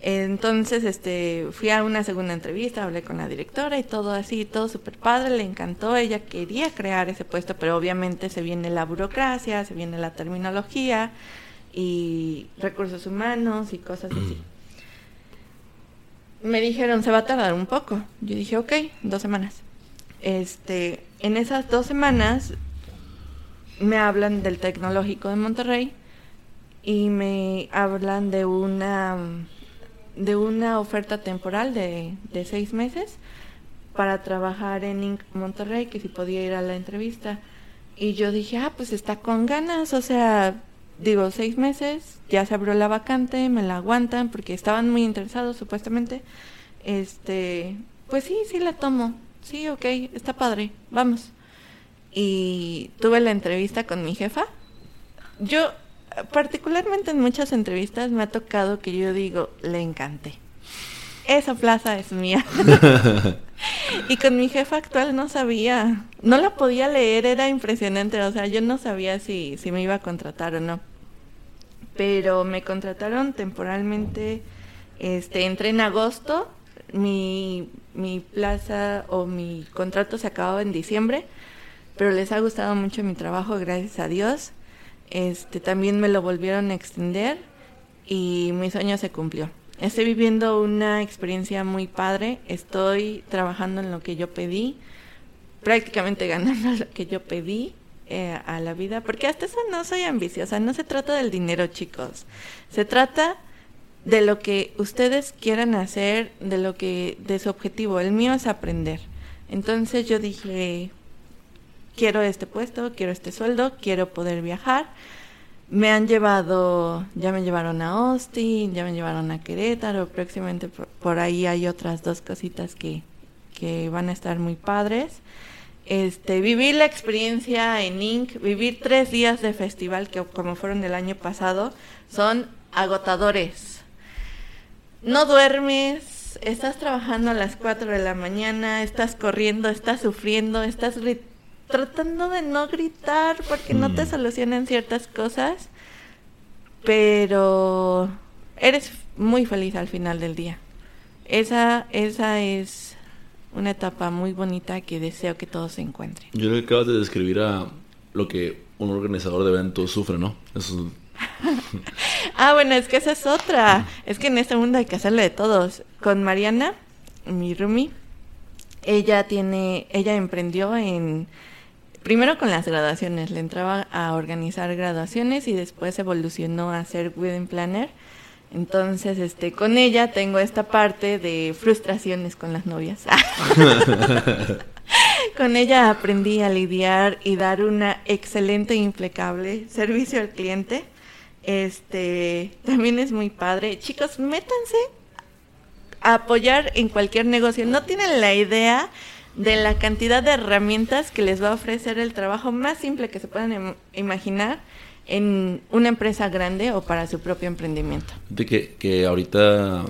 Entonces, este, fui a una segunda entrevista, hablé con la directora y todo así, todo súper padre, le encantó, ella quería crear ese puesto, pero obviamente se viene la burocracia, se viene la terminología, y recursos humanos y cosas así. Me dijeron, se va a tardar un poco. Yo dije, ok, dos semanas. Este, en esas dos semanas me hablan del tecnológico de Monterrey y me hablan de una de una oferta temporal de, de seis meses para trabajar en Inc. Monterrey, que si podía ir a la entrevista. Y yo dije, ah, pues está con ganas, o sea, digo, seis meses, ya se abrió la vacante, me la aguantan, porque estaban muy interesados supuestamente. Este, pues sí, sí la tomo, sí, ok, está padre, vamos. Y tuve la entrevista con mi jefa. Yo, particularmente en muchas entrevistas, me ha tocado que yo digo, le encanté. Esa plaza es mía. [laughs] y con mi jefa actual no sabía, no la podía leer, era impresionante, o sea, yo no sabía si, si me iba a contratar o no. Pero me contrataron temporalmente, este, entré en agosto, mi, mi plaza o mi contrato se acababa en diciembre, pero les ha gustado mucho mi trabajo, gracias a Dios. Este, también me lo volvieron a extender y mi sueño se cumplió. Estoy viviendo una experiencia muy padre, estoy trabajando en lo que yo pedí, prácticamente ganando [laughs] lo que yo pedí eh, a la vida, porque hasta eso no soy ambiciosa, no se trata del dinero chicos, se trata de lo que ustedes quieran hacer, de lo que, de su objetivo, el mío es aprender. Entonces yo dije, quiero este puesto, quiero este sueldo, quiero poder viajar me han llevado, ya me llevaron a Austin, ya me llevaron a Querétaro, próximamente por, ahí hay otras dos cositas que, que van a estar muy padres. Este, vivir la experiencia en Inc., vivir tres días de festival, que como fueron el año pasado, son agotadores. No duermes, estás trabajando a las 4 de la mañana, estás corriendo, estás sufriendo, estás tratando de no gritar porque no te mm. solucionan ciertas cosas, pero eres muy feliz al final del día. Esa, esa es una etapa muy bonita que deseo que todos se encuentren. Yo creo que acabas de describir a lo que un organizador de eventos sufre, ¿no? [laughs] ah, bueno, es que esa es otra. Es que en este mundo hay que hacerle de todos. Con Mariana, mi roomie, ella tiene, ella emprendió en primero con las graduaciones, le entraba a organizar graduaciones y después evolucionó a ser wedding planner. Entonces, este, con ella tengo esta parte de frustraciones con las novias. [laughs] con ella aprendí a lidiar y dar una excelente e impecable servicio al cliente. Este, también es muy padre. Chicos, métanse a apoyar en cualquier negocio. No tienen la idea de la cantidad de herramientas que les va a ofrecer el trabajo más simple que se puedan imaginar en una empresa grande o para su propio emprendimiento. Que, que ahorita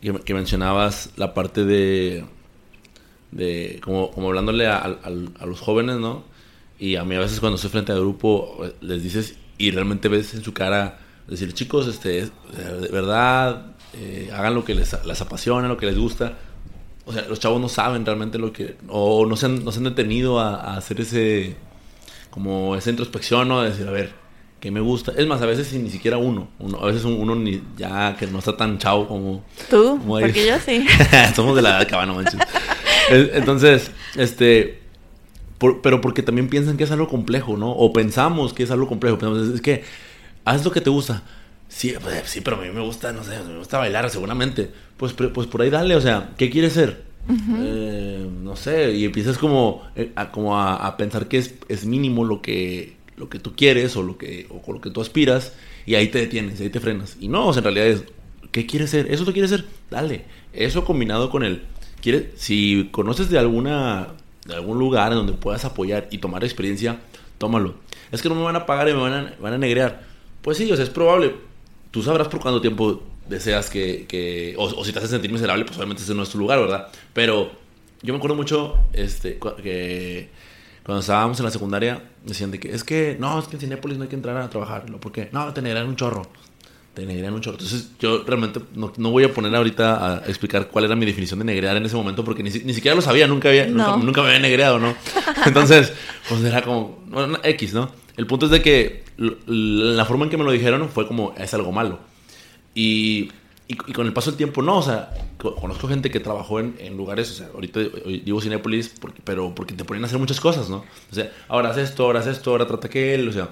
que, mencionabas la parte de, de como, como hablándole a, a, los jóvenes, ¿no? Y a mí a veces cuando estoy frente al grupo les dices y realmente ves en su cara decir, chicos, este, de verdad, eh, hagan lo que les, les apasiona, lo que les gusta o sea, los chavos no saben realmente lo que, o no se han, no se han detenido a, hacer ese, como esa introspección, ¿no? De decir, a ver, ¿qué me gusta? Es más, a veces ni siquiera uno, uno a veces uno ni, ya que no está tan chavo como... Tú, porque yo sí. [laughs] Somos de la edad cabana, manches. Entonces, este... pero porque también piensan que es algo complejo, ¿no? O pensamos que es algo complejo. Pensamos, es que haz lo que te gusta. Sí, pues, sí, pero a mí me gusta, no sé, me gusta bailar seguramente. Pues, pues por ahí dale, o sea, ¿qué quieres ser? Eh, no sé, y empiezas como, eh, a, como a, pensar que es, es, mínimo lo que, lo que tú quieres o lo que, o lo que tú aspiras, y ahí te detienes, ahí te frenas. Y no, o sea, en realidad es, ¿qué quieres ser? ¿Eso tú quieres ser? Dale. Eso combinado con el, ¿quieres? si conoces de alguna, de algún lugar en donde puedas apoyar y tomar experiencia, tómalo. Es que no me van a pagar y me van a, van a negrear. Pues sí, o sea, es probable, tú sabrás por cuánto tiempo deseas que, que o, si te haces sentir miserable, pues obviamente ese no es tu lugar, ¿verdad? Pero yo me acuerdo mucho este, que cuando estábamos en la secundaria decían de que es que no, es que en Cinepolis no hay que entrar a trabajar, ¿no? ¿Por qué? No, te negran un chorro. Te negrean un chorro. Entonces yo realmente no, no, voy a poner ahorita a explicar cuál era mi definición de negrear en ese momento porque ni, ni siquiera lo sabía, nunca, había, nunca, me había negreado, ¿no? [laughs] Entonces, pues era como, bueno, X, ¿no? El punto es de que la forma en que me lo dijeron fue como, es algo malo. Y, y, con el paso del tiempo, no, o sea, conozco gente que trabajó en, en lugares, o sea, ahorita vivo Cinépolis, porque, pero porque te ponían a hacer muchas cosas, ¿no? O sea, ahora haz esto, ahora haz esto, ahora trata aquel, o sea,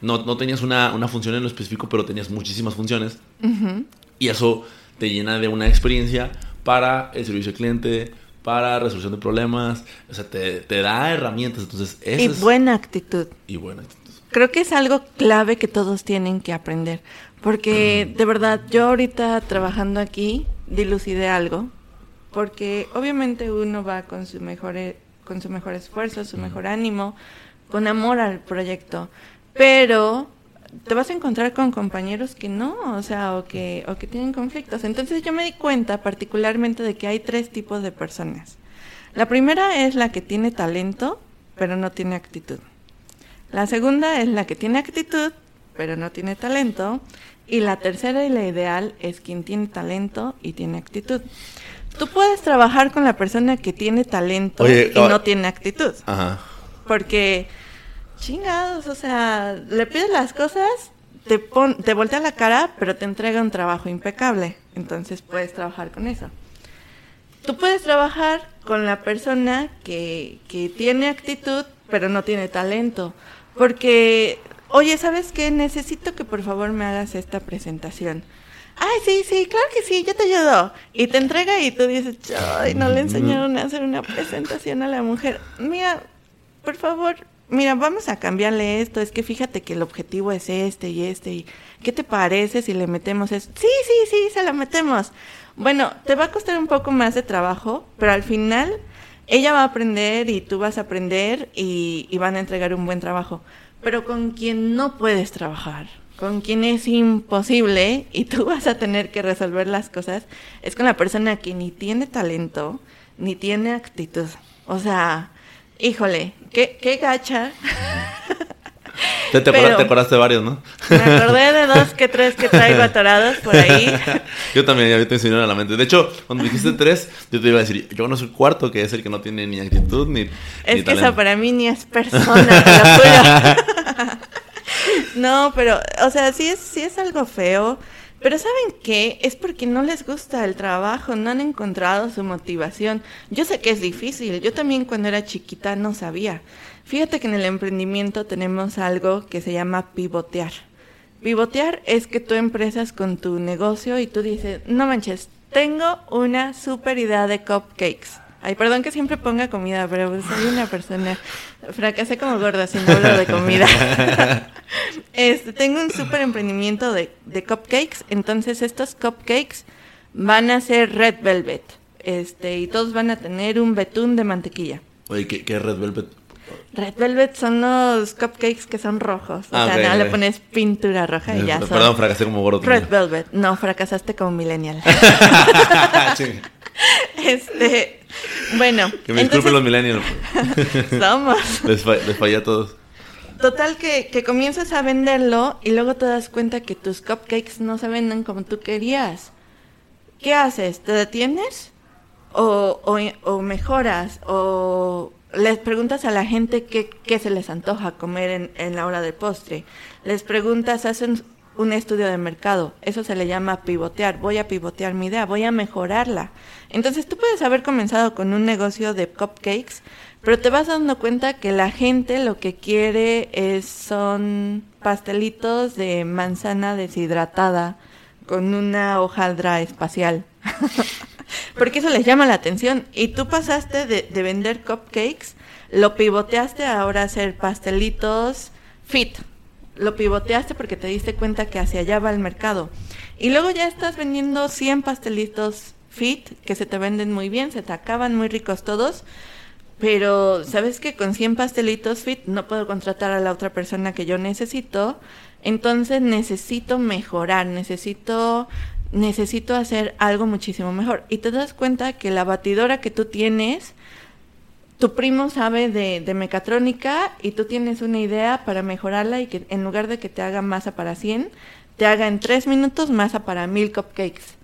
no, no tenías una, una función en lo específico, pero tenías muchísimas funciones. Y eso te llena de una experiencia para el servicio al cliente, para resolución de problemas, o sea, te, te da herramientas, entonces... y buena actitud. Y buena actitud. Creo que es algo clave que todos tienen que aprender, porque de verdad, yo ahorita trabajando aquí, dilucidé algo, porque obviamente uno va con su mejor, con su mejor esfuerzo, su mejor ánimo, con amor al proyecto, pero te vas a encontrar con compañeros que no, o sea, o que, o que tienen conflictos. Entonces yo me di cuenta particularmente de que hay tres tipos de personas. La primera es la que tiene talento, pero no tiene actitud. La segunda es la que tiene actitud, pero no tiene talento. Y la tercera y la ideal es quien tiene talento y tiene actitud. Tú puedes trabajar con la persona que tiene talento y no ah, tiene actitud. Ajá. Porque chingados, o sea, le pides las cosas, te, pon, te voltea la cara, pero te entrega un trabajo impecable. Entonces puedes trabajar con eso. Tú puedes trabajar con la persona que, que tiene actitud, pero no tiene talento. Porque, oye, ¿sabes qué? Necesito que por favor me hagas esta presentación. Ay, sí, sí, claro que sí, yo te ayudo. Y te entrega y tú dices, ay, no le enseñaron a hacer una presentación a la mujer. Mira, por favor, mira, vamos a cambiarle esto, es que fíjate que el objetivo es este y este, y ¿qué te parece si le metemos eso? Sí, sí, sí, se lo metemos. Bueno, te va a costar un poco más de trabajo, pero al final ella va a aprender y tú vas a aprender y, y van a entregar un buen trabajo. Pero con quien no puedes trabajar, con quien es imposible y tú vas a tener que resolver las cosas, es con la persona que ni tiene talento, ni tiene actitud. O sea, híjole, qué, qué gacha. [laughs] Te, te, acordaste de varios, ¿no? Me acordé de dos que tres que traigo [laughs] atorados por ahí. Yo también, ya te enseñaron a la mente. De hecho, cuando dijiste tres, yo te iba a decir, yo no soy el cuarto, que es el que no tiene ni actitud ni. Es que esa para mí ni es persona, [laughs] No, pero, o sea, sí es, sí es algo feo. Pero ¿saben qué? Es porque no les gusta el trabajo, no han encontrado su motivación. Yo sé que es difícil, yo también cuando era chiquita no sabía. Fíjate que en el emprendimiento tenemos algo que se llama pivotear. Pivotear es que tú empresas con tu negocio y tú dices, no manches, tengo una super idea de cupcakes. Ay, perdón que siempre ponga comida, pero soy una persona, [laughs] fracasé como gorda sin hablo de comida. [laughs] este, tengo un súper emprendimiento de, de, cupcakes, entonces estos cupcakes van a ser red velvet, este, y todos van a tener un betún de mantequilla. Oye, ¿qué, qué red velvet? Red Velvet son los cupcakes que son rojos. O ah, sea, nada, le pones pintura roja y ya Perdón, son. Perdón, fracasé como gordo. Red Velvet. No, fracasaste como millennial. [laughs] [laughs] este, bueno. Que me disculpen los millennials. [laughs] somos. Les, fallé a todos. Total que, que comienzas a venderlo y luego te das cuenta que tus cupcakes no se venden como tú querías. ¿Qué haces? ¿Te detienes? ¿O, o, o mejoras? ¿O les preguntas a la gente qué, qué se les antoja comer en, en, la hora del postre. Les preguntas, hacen un estudio de mercado. Eso se le llama pivotear. Voy a pivotear mi idea, voy a mejorarla. Entonces tú puedes haber comenzado con un negocio de cupcakes, pero te vas dando cuenta que la gente lo que quiere es son pastelitos de manzana deshidratada con una hojaldra espacial. [laughs] [laughs] Porque eso les llama la atención. Y tú pasaste de, de vender cupcakes, lo pivoteaste ahora a hacer pastelitos fit. Lo pivoteaste porque te diste cuenta que hacia allá va el mercado. Y luego ya estás vendiendo 100 pastelitos fit que se te venden muy bien, se te acaban muy ricos todos. Pero, ¿sabes que Con 100 pastelitos fit no puedo contratar a la otra persona que yo necesito. Entonces necesito mejorar, necesito necesito hacer algo muchísimo mejor. Y te das cuenta que la batidora que tú tienes, tu primo sabe de, mecatrónica y tú tienes una idea para mejorarla y que en lugar de que te haga masa para 100, te haga en 3 minutos masa para 1000 cupcakes.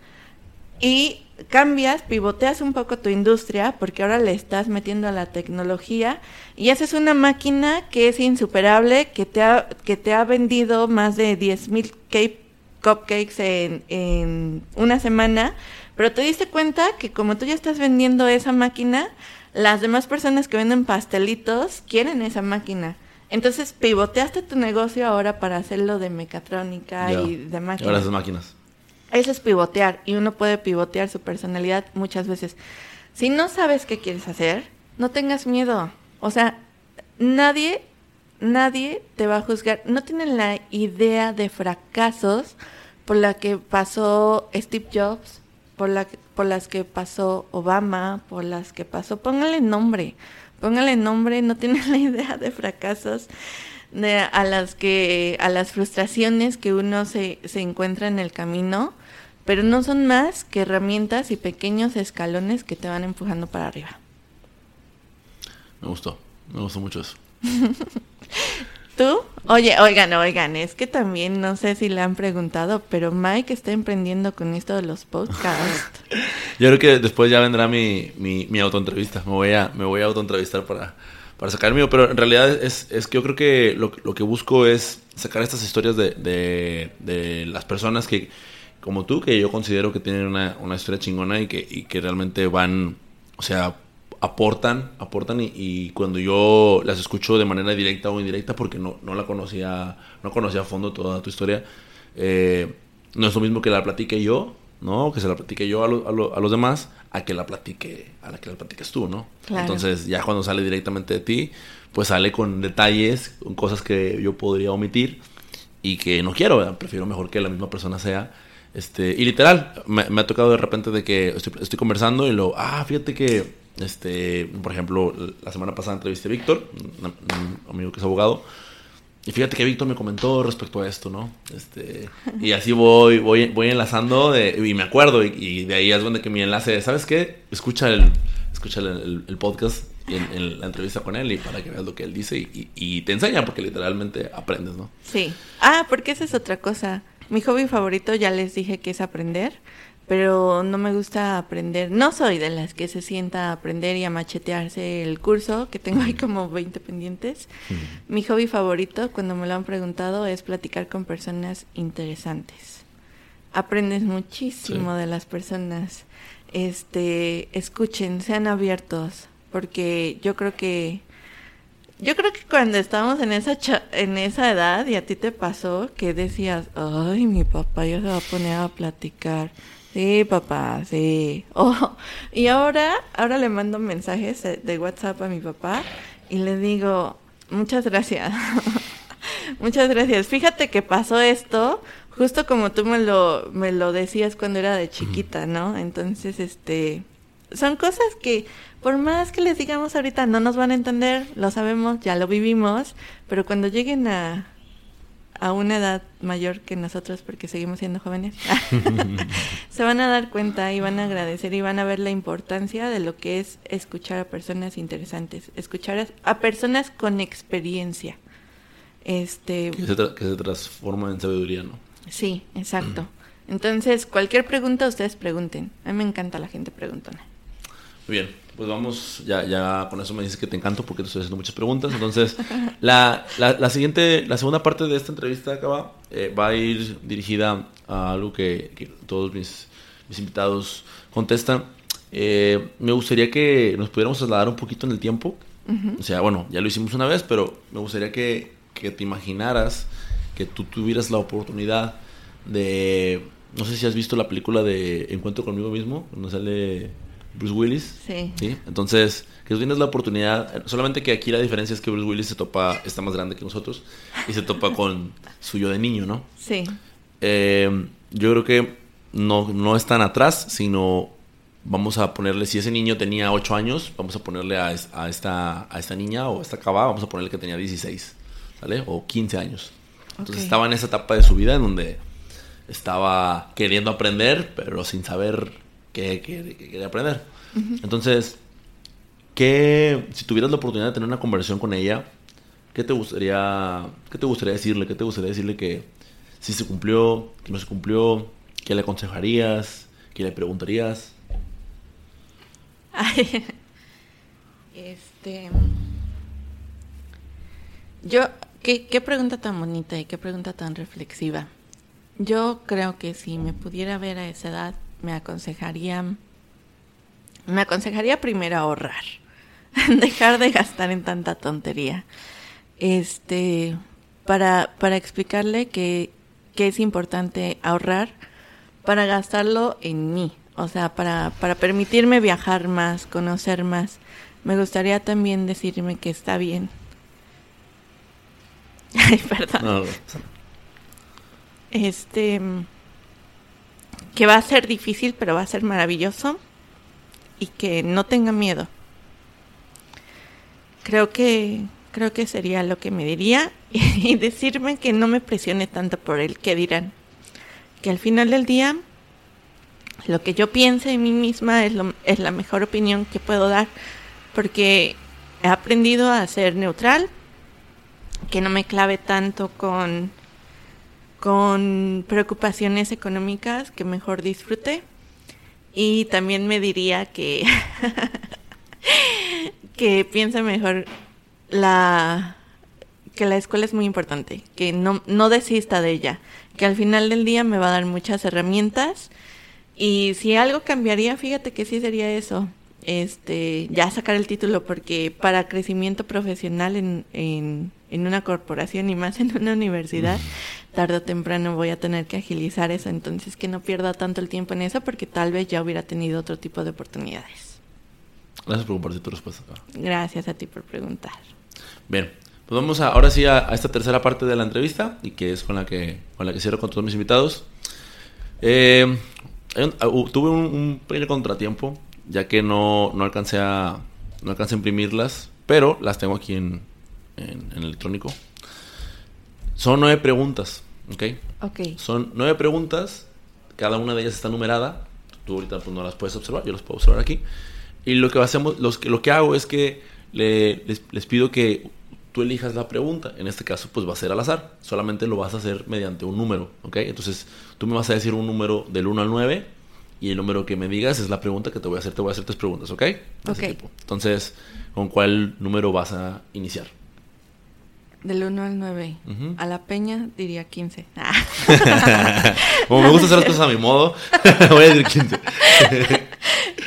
y cambias, pivoteas un poco tu industria porque ahora le estás metiendo a la tecnología y haces una máquina que es insuperable, que te ha, que te ha vendido más de 10.000 cupcakes en, en una semana, pero te diste cuenta que como tú ya estás vendiendo esa máquina, las demás personas que venden pastelitos quieren esa máquina. Entonces pivoteaste tu negocio ahora para hacerlo de mecatrónica y de máquinas. Ahora esas máquinas. Eso es pivotear y uno puede pivotear su personalidad muchas veces. Si no sabes qué quieres hacer, no tengas miedo. O sea, nadie, nadie te va a juzgar. No tienen la idea de fracasos por la que pasó Steve Jobs, por, la, por las que pasó Obama, por las que pasó. Póngale nombre, póngale nombre, no tienen [laughs] la idea de fracasos de, a las que a las frustraciones que uno se, se encuentra en el camino, pero no son más que herramientas y pequeños escalones que te van empujando para arriba. Me gustó, me gustó mucho eso. [laughs] ¿Tú? Oye, oigan, oigan, es que también no sé si le han preguntado, pero Mike está emprendiendo con esto de los podcasts. [laughs] Yo creo que después ya vendrá mi, mi, mi autoentrevista. Me voy a, me voy a autoentrevistar para, para sacar mío, pero en realidad es, es que yo creo que lo, lo, que busco es sacar estas historias de, de, de, las personas que, como tú, que yo considero que tienen una, una historia chingona y que, y que realmente van, o sea, aportan, aportan y, y, cuando yo las escucho de manera directa o indirecta porque no, no la conocía, no conocía a fondo toda tu historia, eh, no es lo mismo que la platique yo, ¿no? Que se la platique yo a, lo, a, lo, a los demás, a que la platique, a la que la platiques tú, ¿no? Claro. Entonces, ya cuando sale directamente de ti, pues sale con detalles, con cosas que yo podría omitir y que no quiero, ¿verdad? prefiero mejor que la misma persona sea. Este, y literal, me, me ha tocado de repente de que estoy, estoy, conversando y lo, ah, fíjate que, este, por ejemplo, la semana pasada entrevisté a Víctor, un, amigo que es abogado, y fíjate que Víctor me comentó respecto a esto, ¿no? Este, y así voy, voy, voy enlazando y me acuerdo, y, de ahí es donde que mi enlace, ¿sabes qué? Escucha el, escucha el, podcast en, la entrevista con él y para que veas lo que él dice y, te enseña, porque literalmente aprendes, ¿no? Sí. Ah, porque esa es otra cosa. Mi hobby favorito ya les dije que es aprender pero no me gusta aprender. No soy de las que se sienta a aprender y a machetearse el curso, que tengo ahí como 20 pendientes. Mm. Mi hobby favorito, cuando me lo han preguntado, es platicar con personas interesantes. Aprendes muchísimo sí. de las personas. Este, escuchen, sean abiertos, porque yo creo que yo creo que cuando estábamos en esa en esa edad y a ti te pasó que decías, "Ay, mi papá ya se va a poner a platicar." Sí, papá, sí. [laughs] Oh, y ahora, ahora le mando mensajes de WhatsApp a mi papá y le digo, muchas gracias. [laughs] muchas gracias. Fíjate que pasó esto justo como tú me lo, me lo decías cuando era de chiquita, ¿no? Entonces, este, son cosas que por más que les digamos ahorita no nos van a entender, lo sabemos, ya lo vivimos, pero cuando lleguen a, a una edad mayor que nosotros porque seguimos siendo jóvenes, [laughs] [laughs] se van a dar cuenta y van a agradecer y van a ver la importancia de lo que es escuchar a personas interesantes, escuchar a, a personas con experiencia. Este, que, se que se transforma en sabiduría, ¿no? Sí, exacto. Entonces, cualquier pregunta ustedes pregunten. A mí me encanta la gente preguntona. Muy bien, pues vamos, ya, ya con eso me dices que te encanto porque te estoy haciendo muchas preguntas. Entonces, la, la, la siguiente, la segunda parte de esta entrevista acaba, eh, va a ir dirigida a algo que, que todos mis, mis, invitados contestan. Eh, me gustaría que nos pudiéramos trasladar un poquito en el tiempo. Uh -huh. O sea, bueno, ya lo hicimos una vez, pero me gustaría que, que te imaginaras que tú tuvieras la oportunidad de... No sé si has visto la película de Encuentro conmigo mismo, donde sale Bruce Willis. Sí. sí. Entonces, que tú tienes la oportunidad, solamente que aquí la diferencia es que Bruce Willis se topa, está más grande que nosotros, y se topa con su yo de niño, ¿no? Sí. Eh, yo creo que no, no están atrás, sino vamos a ponerle, si ese niño tenía 8 años, vamos a ponerle a, a, esta, a esta niña o a esta cava, vamos a ponerle que tenía 16, ¿sale? O 15 años. Entonces okay. estaba en esa etapa de su vida en donde estaba queriendo aprender, pero sin saber qué, qué, qué quería aprender. Uh -huh. Entonces, ¿qué, si tuvieras la oportunidad de tener una conversación con ella, ¿qué te gustaría, qué te gustaría decirle? ¿Qué te gustaría decirle que si se cumplió, que no se cumplió? ¿Qué le aconsejarías? ¿Qué le preguntarías? [laughs] este. Yo, ¿qué, qué pregunta tan bonita y qué pregunta tan reflexiva. Yo creo que si me pudiera ver a esa edad, me aconsejaría. Me aconsejaría primero ahorrar. [laughs] Dejar de gastar en tanta tontería. Este. Para, para explicarle que, que es importante ahorrar para gastarlo en mí, o sea, para, para permitirme viajar más, conocer más. Me gustaría también decirme que está bien. [laughs] Ay, perdón. Este que va a ser difícil, pero va a ser maravilloso y que no tenga miedo. Creo que creo que sería lo que me diría [laughs] y decirme que no me presione tanto por el que dirán. Que al final del día lo que yo piense de mí misma es, lo, es la mejor opinión que puedo dar porque he aprendido a ser neutral, que no me clave tanto con, con preocupaciones económicas, que mejor disfrute. Y también me diría que, [laughs] que piense mejor la que la escuela es muy importante, que no, no desista de ella, que al final del día me va a dar muchas herramientas y si algo cambiaría, fíjate que sí sería eso, este, ya sacar el título, porque para crecimiento profesional en, en, en una corporación y más en una universidad, tarde o temprano voy a tener que agilizar eso, entonces que no pierda tanto el tiempo en eso, porque tal vez ya hubiera tenido otro tipo de oportunidades. Gracias por compartir tu respuesta. Gracias a ti por preguntar. Bien, pues vamos a, ahora sí a, a, esta tercera parte de la entrevista y que es con la que, con la que cierro con todos mis invitados. Eh, Ah, tuve un, pequeño contratiempo, ya que no, no, alcancé a no alcancé a imprimirlas, pero las tengo aquí en, en, electrónico. Son nueve preguntas, ¿ok? Ok. Son nueve preguntas, cada una de ellas está numerada. Tú ahorita pues, no las puedes observar, yo las puedo observar aquí. Y lo que hacemos, los, lo que hago es que le, les, les pido que tú elijas la pregunta. En este caso, pues va a ser al azar. Solamente lo vas a hacer mediante un número, ¿ok? Entonces, tú me vas a decir un número del 1 al 9 y el número que me digas es la pregunta que te voy a hacer. Te voy a hacer tres preguntas, ¿ok? Ok. Entonces, ¿con cuál número vas a iniciar? Del 1 al 9. A la peña diría 15. [laughs] Como me gusta hacer las cosas a mi modo, [laughs] voy a decir 15.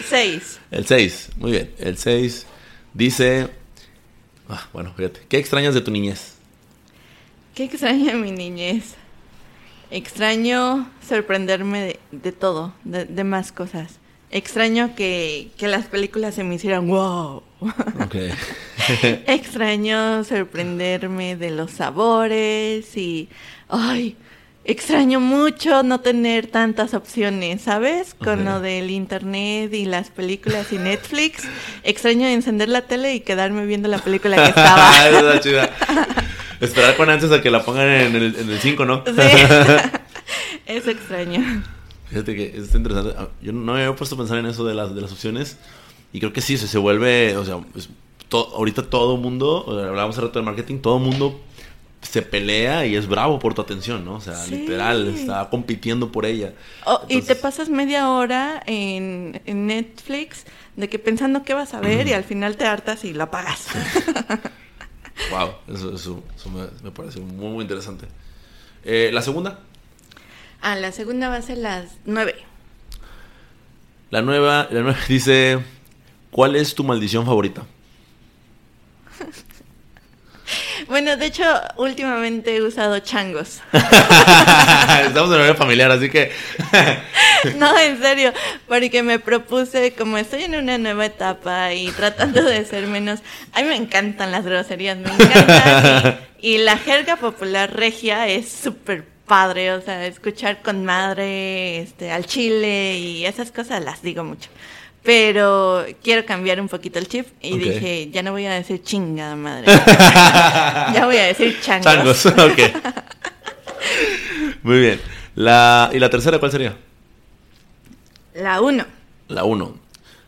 6. El 6, muy bien. El 6 dice Ah, bueno, fíjate. ¿Qué extrañas de tu niñez? ¿Qué extraño de mi niñez? Extraño sorprenderme de, todo, de, más cosas. Extraño que, que, las películas se me hicieran wow. Okay. [laughs] Extraño sorprenderme de los sabores y, ay, extraño mucho no tener tantas opciones, ¿sabes? Con lo del internet y las películas y Netflix. Extraño encender la tele y quedarme viendo la película que estaba. [laughs] Esperar con antes a que la pongan en el 5, ¿no? Sí. [laughs] Eso extraño. Fíjate que es interesante. Ah, yo no me había puesto a pensar en eso de las, de las opciones. Y creo que sí, se, se vuelve, o sea, ahorita todo mundo, hablábamos hace rato de marketing, todo mundo se pelea y es bravo por tu atención, ¿no? O sea, literal, está compitiendo por ella. Oh, y te pasas media hora en, Netflix de que pensando qué vas a ver y al final te hartas y la apagas. Wow, eso, eso, me, parece muy, muy interesante. Eh, ¿La segunda? Ah, la segunda va a ser las nueve. La nueva, la nueva [laughs] dice, ¿cuál es tu maldición favorita? [laughs] Bueno, de hecho, últimamente he usado changos. [laughs] Estamos en horario familiar, así que... [laughs] no, en serio, porque me propuse, como estoy en una nueva etapa y tratando de ser menos... A mí me encantan las groserías, me encantan. Y, y la jerga popular regia es súper padre, o sea, escuchar con madre, este, al chile y esas cosas las digo mucho. Pero quiero cambiar un poquito el chip y dije, ya no voy a decir chingada madre. [laughs] ya voy a decir changos. Changos, ok. [laughs] Muy bien. La, ¿Y la tercera cuál sería? La uno. La uno.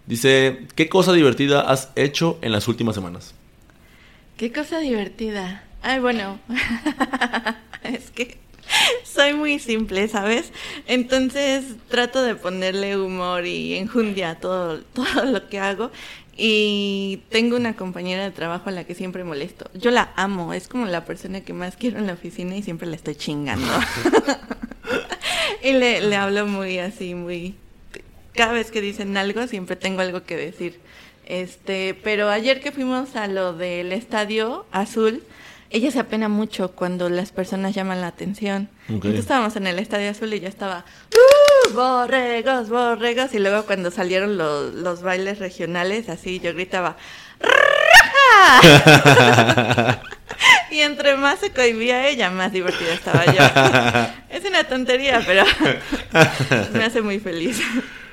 Dice, ¿qué cosa divertida has hecho en las últimas semanas? ¿Qué cosa divertida? Ay, bueno. [laughs] es que soy muy simple, ¿sabes? Entonces trato de ponerle humor y enjundia a todo, [laughs] todo lo que hago. Y tengo una compañera de trabajo a la que siempre molesto. Yo la amo, es como la persona que más quiero en la oficina y siempre la estoy chingando. [laughs] y le, le hablo muy así, muy... Cada vez que dicen algo, siempre tengo algo que decir. Este, pero ayer que fuimos a lo del estadio azul, ella se apena mucho cuando las personas llaman la atención. Entonces estábamos en el Estadio Azul y yo estaba, ¡Uh, borregos, borregos! Y luego cuando salieron los, los bailes regionales, así yo gritaba, [laughs] y entre más se cohibía ella, más divertida estaba yo. [laughs] es una tontería, pero [laughs] me hace muy feliz.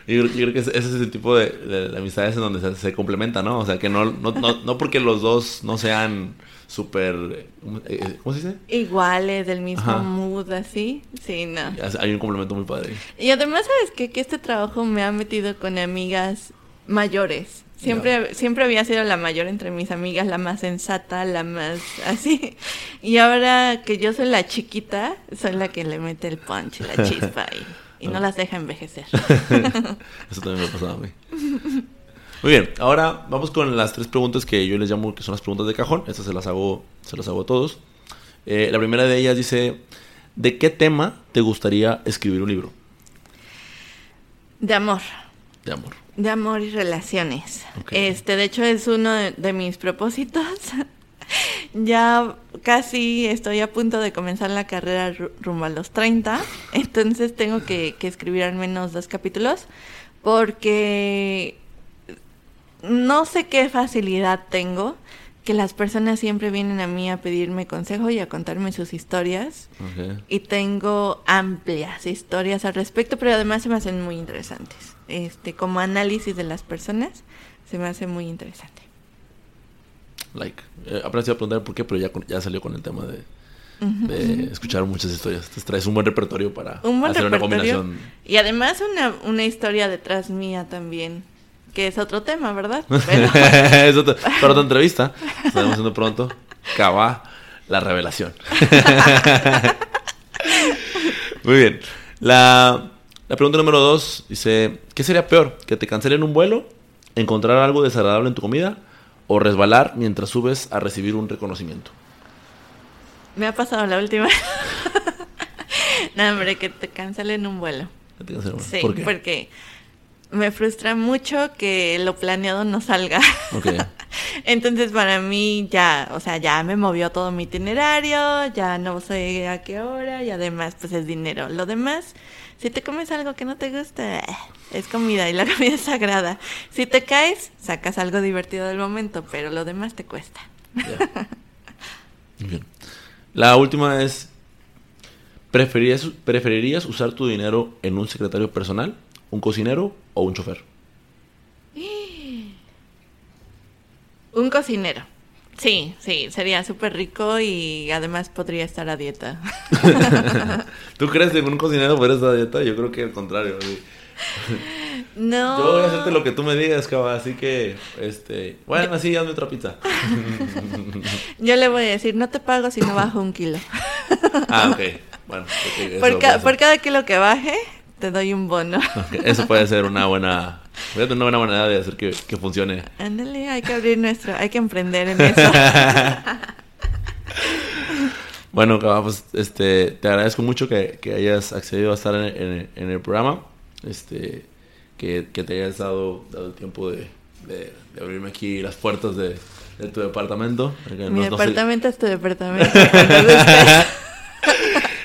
Yo, yo, creo que ese es el tipo de, de, amistades en donde se, se complementa, ¿no? O sea, que no, no, no, no porque los dos no sean súper, eh, eh, ¿cómo se dice? Iguales, del mismo mood, así. Sí, no. Hay un complemento muy padre. Y además, ¿sabes qué? Que este trabajo me ha metido con amigas mayores. Siempre, siempre había sido la mayor entre mis amigas, la más sensata, la más así. Y ahora que yo soy la chiquita, soy la que le mete el punch, la chispa y, y no las deja envejecer. [laughs] Eso también me ha pasado a mí. Muy bien, ahora vamos con las tres preguntas que yo les llamo que son las preguntas de cajón. Estas se las hago, se las hago a todos. Eh, la primera de ellas dice, ¿de qué tema te gustaría escribir un libro? De amor. De amor. De amor y relaciones. Este, de hecho, es uno de, mis propósitos. Ya casi estoy a punto de comenzar la carrera rumbo a los 30. Entonces tengo que, que escribir al menos dos capítulos. Porque no sé qué facilidad tengo, que las personas siempre vienen a mí a pedirme consejo y a contarme sus historias. Y tengo amplias historias al respecto, pero además se me hacen muy interesantes. Este, como análisis de las personas, se me hace muy interesante. Like, eh, apenas iba a preguntar por qué, pero ya, ya salió con el tema de, de escuchar muchas historias. Entonces traes un buen repertorio para hacer una combinación. Y además una, una historia detrás mía también que es otro tema, ¿verdad? [laughs] es otro, para otra entrevista. Estamos haciendo pronto. Cava, la revelación. [laughs] Muy bien. La, la pregunta número dos dice: ¿Qué sería peor? ¿Que te cancelen un vuelo? ¿Encontrar algo desagradable en tu comida? ¿O resbalar mientras subes a recibir un reconocimiento? Me ha pasado la última. [laughs] no, hombre, que te cancelen un vuelo. ¿Te cancelen un vuelo? Sí, ¿Por qué? porque me frustra mucho que lo planeado no salga. [laughs] Entonces para mí ya, o sea, ya me movió todo mi itinerario, ya no sé a qué hora y además pues es dinero. Lo demás, si te comes algo que no te gusta, es comida y la [laughs] comida es sagrada. Si te caes, sacas algo divertido del momento, pero lo demás te cuesta. Bien. La última es, ¿preferirías, ¿preferirías usar tu dinero en un secretario personal? ¿Un cocinero o un chofer? Un cocinero. Sí, sí, sería súper rico y además podría estar a dieta. [laughs] ¿Tú crees que un cocinero podría estar a dieta? Yo creo que al contrario. No. Yo voy a hacerte lo que tú me digas, caba, así que, este, bueno, así hazme otra pizza. [laughs] Yo le voy a decir, no te pago si no bajo un kilo. ah, ok. Bueno, por cada kilo que baje, te doy un bono. Eso puede ser una buena, una buena manera de hacer que, funcione. Ándale, hay que abrir nuestro, hay que emprender en eso. [laughs] bueno, pues este, te agradezco mucho que, hayas accedido a estar en, el programa. Este, que, te hayas dado, dado el tiempo de, abrirme aquí las puertas de, tu departamento. Mi departamento es tu departamento. [laughs]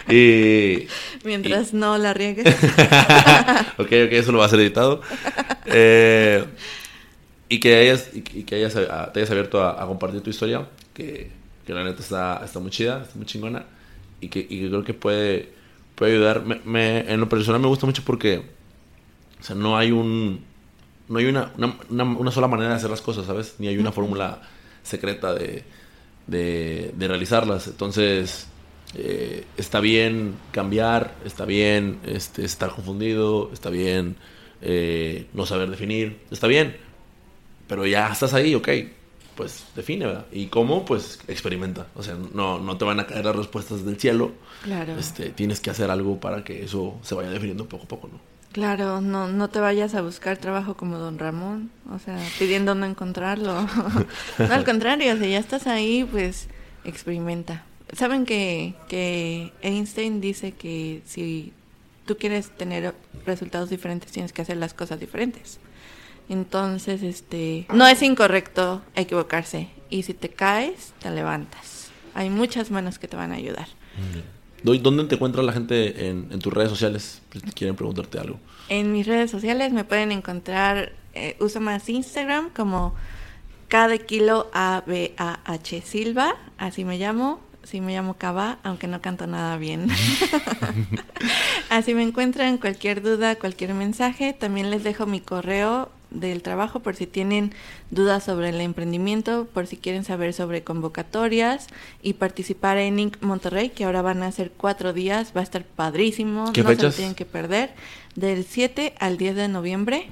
y, [laughs] Mientras no la riegues. [laughs] ok, ok, eso lo va a ser editado. Eh, y que, hayas, y que hayas, te hayas abierto a, compartir tu historia, que, que, la neta está, está muy chida, está muy chingona. Y que, y creo que puede, puede ayudar. Me, en lo personal me gusta mucho porque o sea, no hay un no hay una, una, una, sola manera de hacer las cosas, ¿sabes? Ni hay una fórmula secreta de, de, de realizarlas. Entonces, eh, está bien cambiar, está bien este, estar confundido, está bien eh, no saber definir, está bien, pero ya estás ahí, ok, pues define, ¿verdad? Y cómo, pues experimenta. O sea, no, no te van a caer las respuestas del cielo. Claro. Este, tienes que hacer algo para que eso se vaya definiendo poco a poco, ¿no? Claro, no, no te vayas a buscar trabajo como don Ramón, o sea, pidiendo no encontrarlo. [laughs] no, al contrario, si ya estás ahí, pues experimenta. Saben que, que Einstein dice que si tú quieres tener resultados diferentes, tienes que hacer las cosas diferentes. Entonces, este, no es incorrecto equivocarse. Y si te caes, te levantas. Hay muchas manos que te van a ayudar. ¿Dónde te encuentra la gente en, tus redes sociales? Quieren preguntarte algo. En mis redes sociales me pueden encontrar, eh, uso más Instagram como cada kilo A-B-A-H Silva, así me llamo. Sí me llamo Cava, aunque no canto nada bien. [laughs] así me encuentran cualquier duda, cualquier mensaje. También les dejo mi correo del trabajo por si tienen dudas sobre el emprendimiento, por si quieren saber sobre convocatorias y participar en Inc. Monterrey, que ahora van a ser cuatro días, va a estar padrísimo, no se lo tienen que perder, del 7 al 10 de noviembre.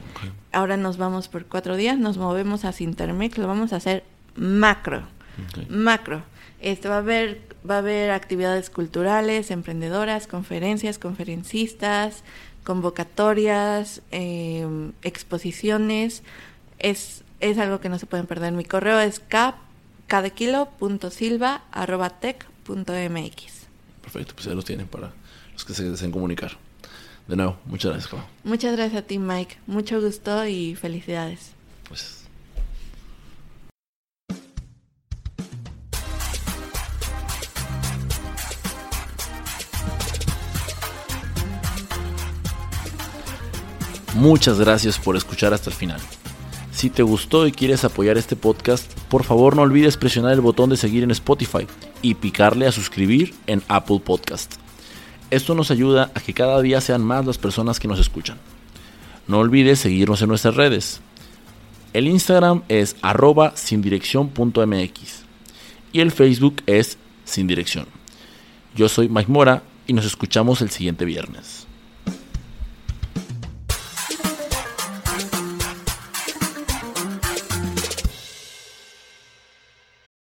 Ahora nos vamos por cuatro días, nos movemos a Sintermex, lo vamos a hacer macro, macro. Este, va a haber va a haber actividades culturales, emprendedoras, conferencias, conferencistas, convocatorias, em, exposiciones. Es, es algo que no se pueden perder. Mi correo es cadequilo.silva.tech.mx. Perfecto, pues ya los tienen para los que se deseen comunicar. De nuevo, muchas gracias, Muchas gracias a ti, Mike. Mucho gusto y felicidades. Pues Muchas gracias por escuchar hasta el final. Si te gustó y quieres apoyar este podcast, por favor no olvides presionar el botón de seguir en Spotify y picarle a suscribir en Apple Podcast. Esto nos ayuda a que cada día sean más las personas que nos escuchan. No olvides seguirnos en nuestras redes. El Instagram es arroba sindirección.mx y el Facebook es sin dirección. Yo soy Mike Mora y nos escuchamos el siguiente viernes.